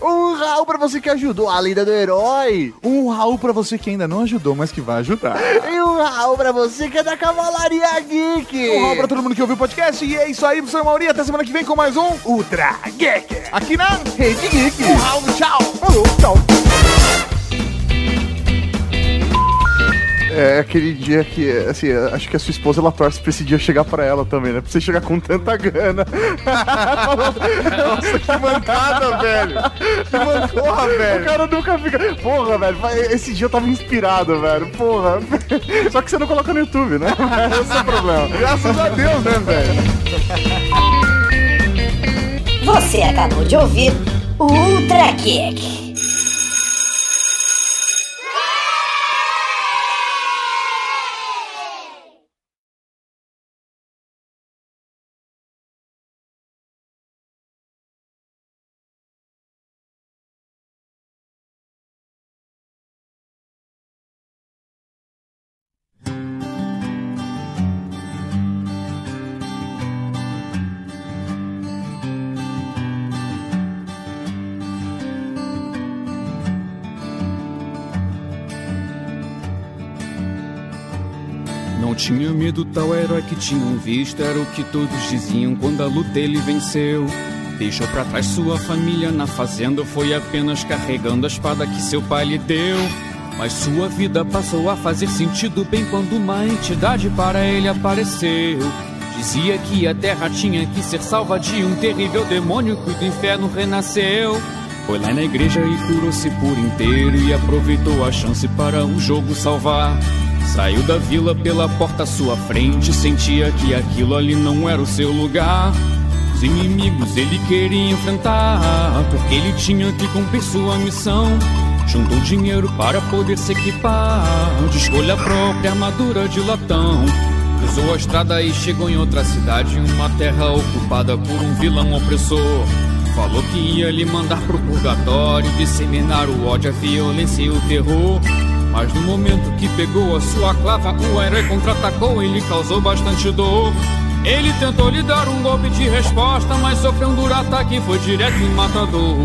Um rau para você que ajudou a lenda do herói. Um rau pra você que ainda não ajudou, mas que vai ajudar. E um rau pra você que é da Cavalaria Geek. Um rau pra todo mundo que ouviu o podcast. E é isso aí, professor Mauri. Até semana que vem com mais um Ultra Geek. Aqui na Rede Geek. Um rau, tchau. Falou, tchau. É aquele dia que, assim, acho que a sua esposa ela torce pra esse dia chegar pra ela também, né? Pra você chegar com tanta grana. Nossa, que mancada, velho. Que mancorra, velho. O cara nunca fica. Porra, velho, esse dia eu tava inspirado, velho. Porra. Só que você não coloca no YouTube, né? Esse é o problema. Graças a Deus, né, velho? Você acabou de ouvir o Ultra Geek. Tinha medo, tal herói que tinham visto. Era o que todos diziam quando a luta ele venceu. Deixou pra trás sua família na fazenda. Foi apenas carregando a espada que seu pai lhe deu. Mas sua vida passou a fazer sentido bem quando uma entidade para ele apareceu. Dizia que a terra tinha que ser salva de um terrível demônio que do inferno renasceu. Foi lá na igreja e curou-se por inteiro e aproveitou a chance para o jogo salvar. Saiu da vila pela porta à sua frente, sentia que aquilo ali não era o seu lugar. Os inimigos ele queria enfrentar, porque ele tinha que cumprir sua missão. Juntou dinheiro para poder se equipar, de escolha própria, armadura de latão. Cruzou a estrada e chegou em outra cidade, uma terra ocupada por um vilão opressor. Falou que ia lhe mandar pro purgatório, disseminar o ódio, a violência e o terror. Mas no momento que pegou a sua clava, o herói contra-atacou e lhe causou bastante dor. Ele tentou lhe dar um golpe de resposta, mas sofreu um duro ataque e foi direto e matador.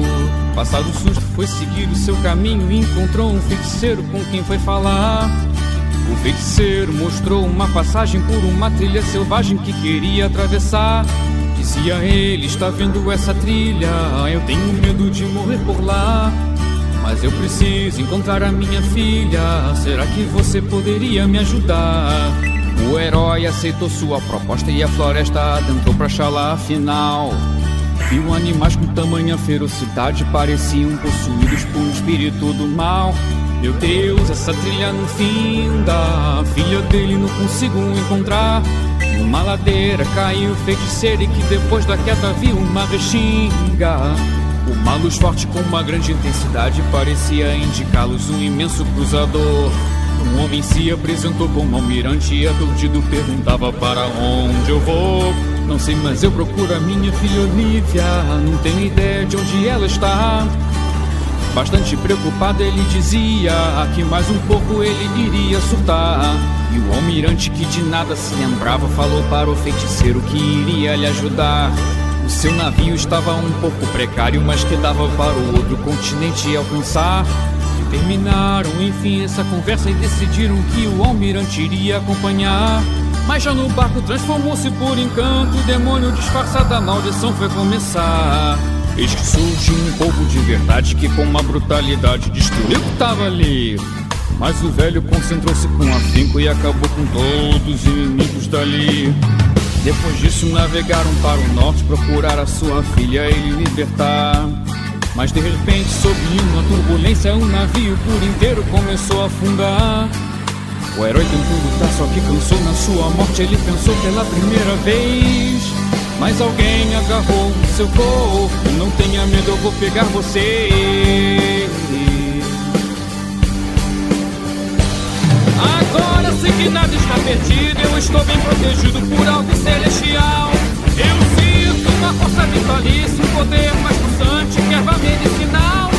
Passado o susto, foi seguir o seu caminho e encontrou um feiticeiro com quem foi falar. O feiticeiro mostrou uma passagem por uma trilha selvagem que queria atravessar. Dizia ele: Está vendo essa trilha? Eu tenho medo de morrer por lá. Mas eu preciso encontrar a minha filha. Será que você poderia me ajudar? O herói aceitou sua proposta e a floresta adentrou pra achá-la afinal. Viu animais com tamanha ferocidade, pareciam possuídos por um espírito do mal. Meu Deus, essa trilha no fim da filha dele não consigo encontrar. Numa ladeira caiu feiticeiro e que depois da queda viu uma vestinga. Uma luz forte com uma grande intensidade parecia indicá-los um imenso cruzador. Um homem se apresentou como almirante e aturdido perguntava para onde eu vou. Não sei, mas eu procuro a minha filha Olivia. Não tenho ideia de onde ela está. Bastante preocupado ele dizia que mais um pouco ele iria surtar. E o almirante que de nada se lembrava falou para o feiticeiro que iria lhe ajudar. O seu navio estava um pouco precário, mas que dava para o outro continente alcançar. Terminaram enfim essa conversa e decidiram que o almirante iria acompanhar. Mas já no barco transformou-se por encanto. O demônio disfarçado da maldição foi começar. Eis que surge um povo de verdade que com uma brutalidade destruiu o que tava ali. Mas o velho concentrou-se com afinco e acabou com todos os inimigos dali. Depois disso navegaram para o norte procurar a sua filha e libertar. Mas de repente, sob uma turbulência, um navio por inteiro começou a afundar. O herói tentou lutar, só que cansou na sua morte. Ele pensou pela primeira vez. Mas alguém agarrou seu corpo. Não tenha medo, eu vou pegar você. Agora sei que nada está perdido. Eu estou bem protegido por algo celestial. Eu sinto uma força vitalícia, um poder mais pulsante que erva medicinal.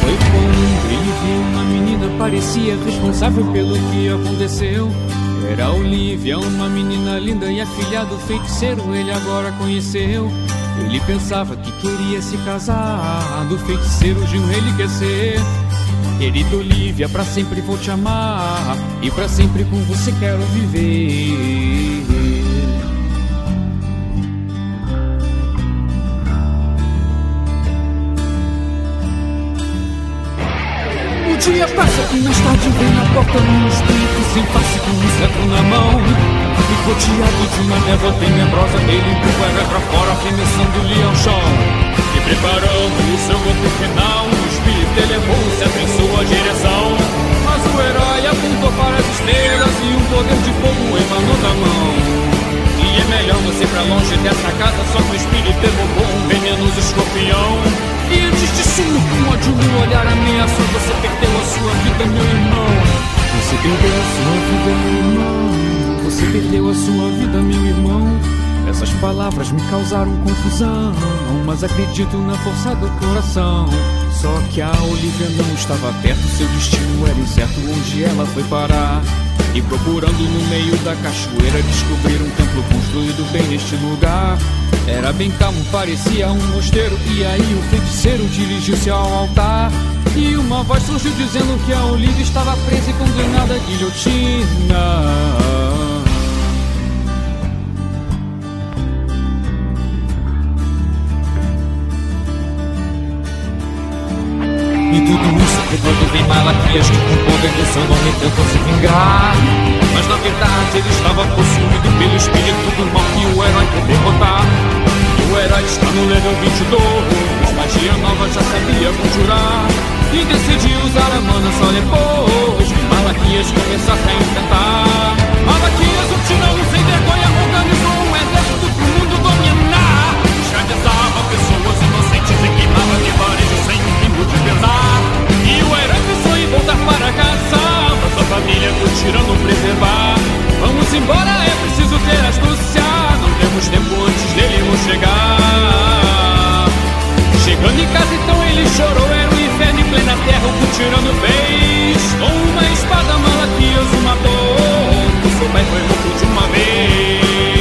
Foi quando ele viu uma menina, parecia responsável pelo que aconteceu. Era Olivia, uma menina linda e a filha do feiticeiro ele agora conheceu. Ele pensava que queria se casar, do feiticeiro de um ele quer ser. Querida Olivia, pra sempre vou te amar e pra sempre com você quero viver. O dia passa e mais tarde vem na porta um espírito sem face com um cetro na mão. Picoteado de uma névoa tenebrosa, ele empurra pra fora, arremessando-lhe ao chão. E preparando o seu golpe final, o espírito elevou o cetro em sua direção. Mas o herói apontou para as estrelas e um poder de fogo emanou da mão. E é melhor você pra longe dessa casa, só que o espírito evocou um venenoso escorpião. E antes disso, um ódio no olhar ameaçou, você perdeu a sua vida, meu irmão. Você perdeu a sua vida, meu irmão. Você perdeu a sua vida, meu irmão. Essas palavras me causaram confusão, mas acredito na força do coração. Só que a Olivia não estava perto, seu destino era incerto onde ela foi parar. E procurando no meio da cachoeira descobrir um templo construído bem neste lugar. Era bem calmo, parecia um mosteiro. E aí o feiticeiro dirigiu-se ao altar. E uma voz surgiu dizendo que a Olivia estava presa e condenada à guilhotina. E tudo isso é quando vem Malaquias que com poder do seu nome tentam se vingar. Mas na verdade ele estava possuído pelo espírito do mal que o herói quer derrotar. O herói está no level 22 Magia nova já sabia conjurar. E decidiu usar a mana só depois que Malaquias começasse a enfrentar Malaquias, um tirano sem vergonha voltar para casa. Mas a família tirano preservar. Vamos embora, é preciso ter astúcia. Não temos tempo antes dele não chegar. Chegando em casa então ele chorou. Era um inferno em plena terra o o tirano fez. Com uma espada Malaquias o matou O seu pai foi morto de uma vez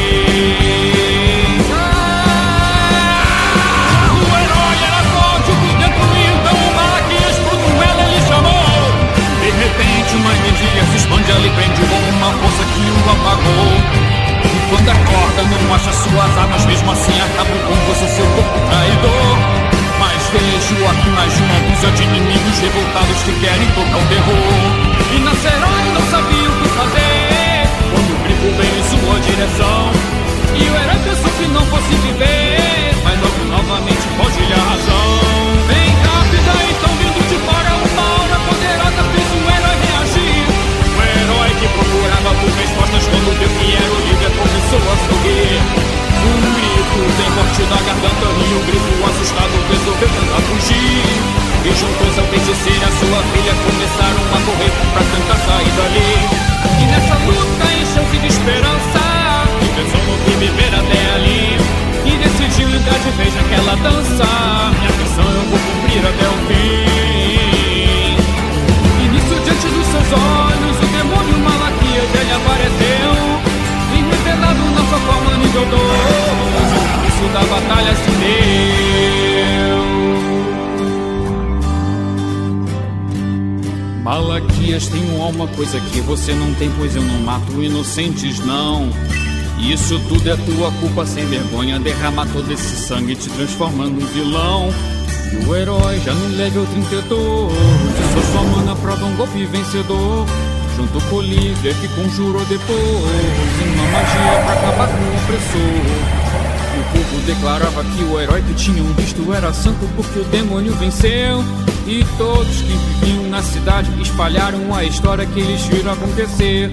Ali prende com uma força que o apagou. E quando acorda não acha suas armas. Mesmo assim acaba com você seu corpo traidor. Mas vejo aqui mais de uma dúzia de inimigos revoltados que querem tocar o terror. E nosso mato inocentes, não. Isso tudo é tua culpa sem vergonha. Derrama todo esse sangue te transformando em vilão. E o herói já no level 32 Disso sua mana prova um golpe vencedor Junto com o líder que conjurou depois Uma magia pra acabar com o opressor o povo declarava que o herói que tinham visto era santo porque o demônio venceu E todos que viviam na cidade espalharam a história que eles viram acontecer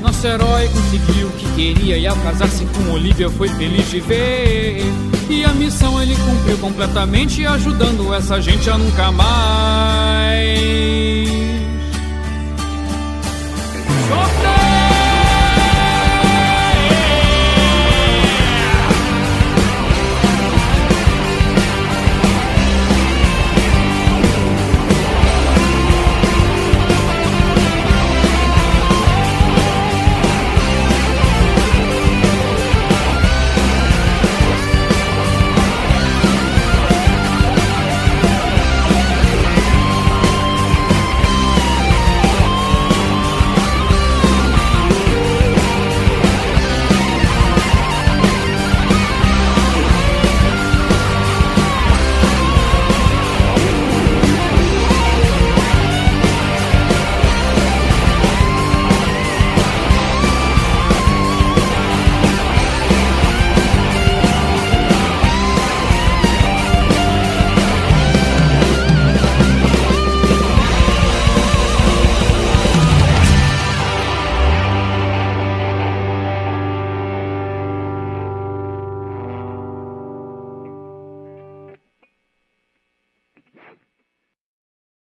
nosso herói conseguiu o que queria e ao casar-se com Olivia foi feliz de ver. E a missão ele cumpriu completamente, ajudando essa gente a nunca mais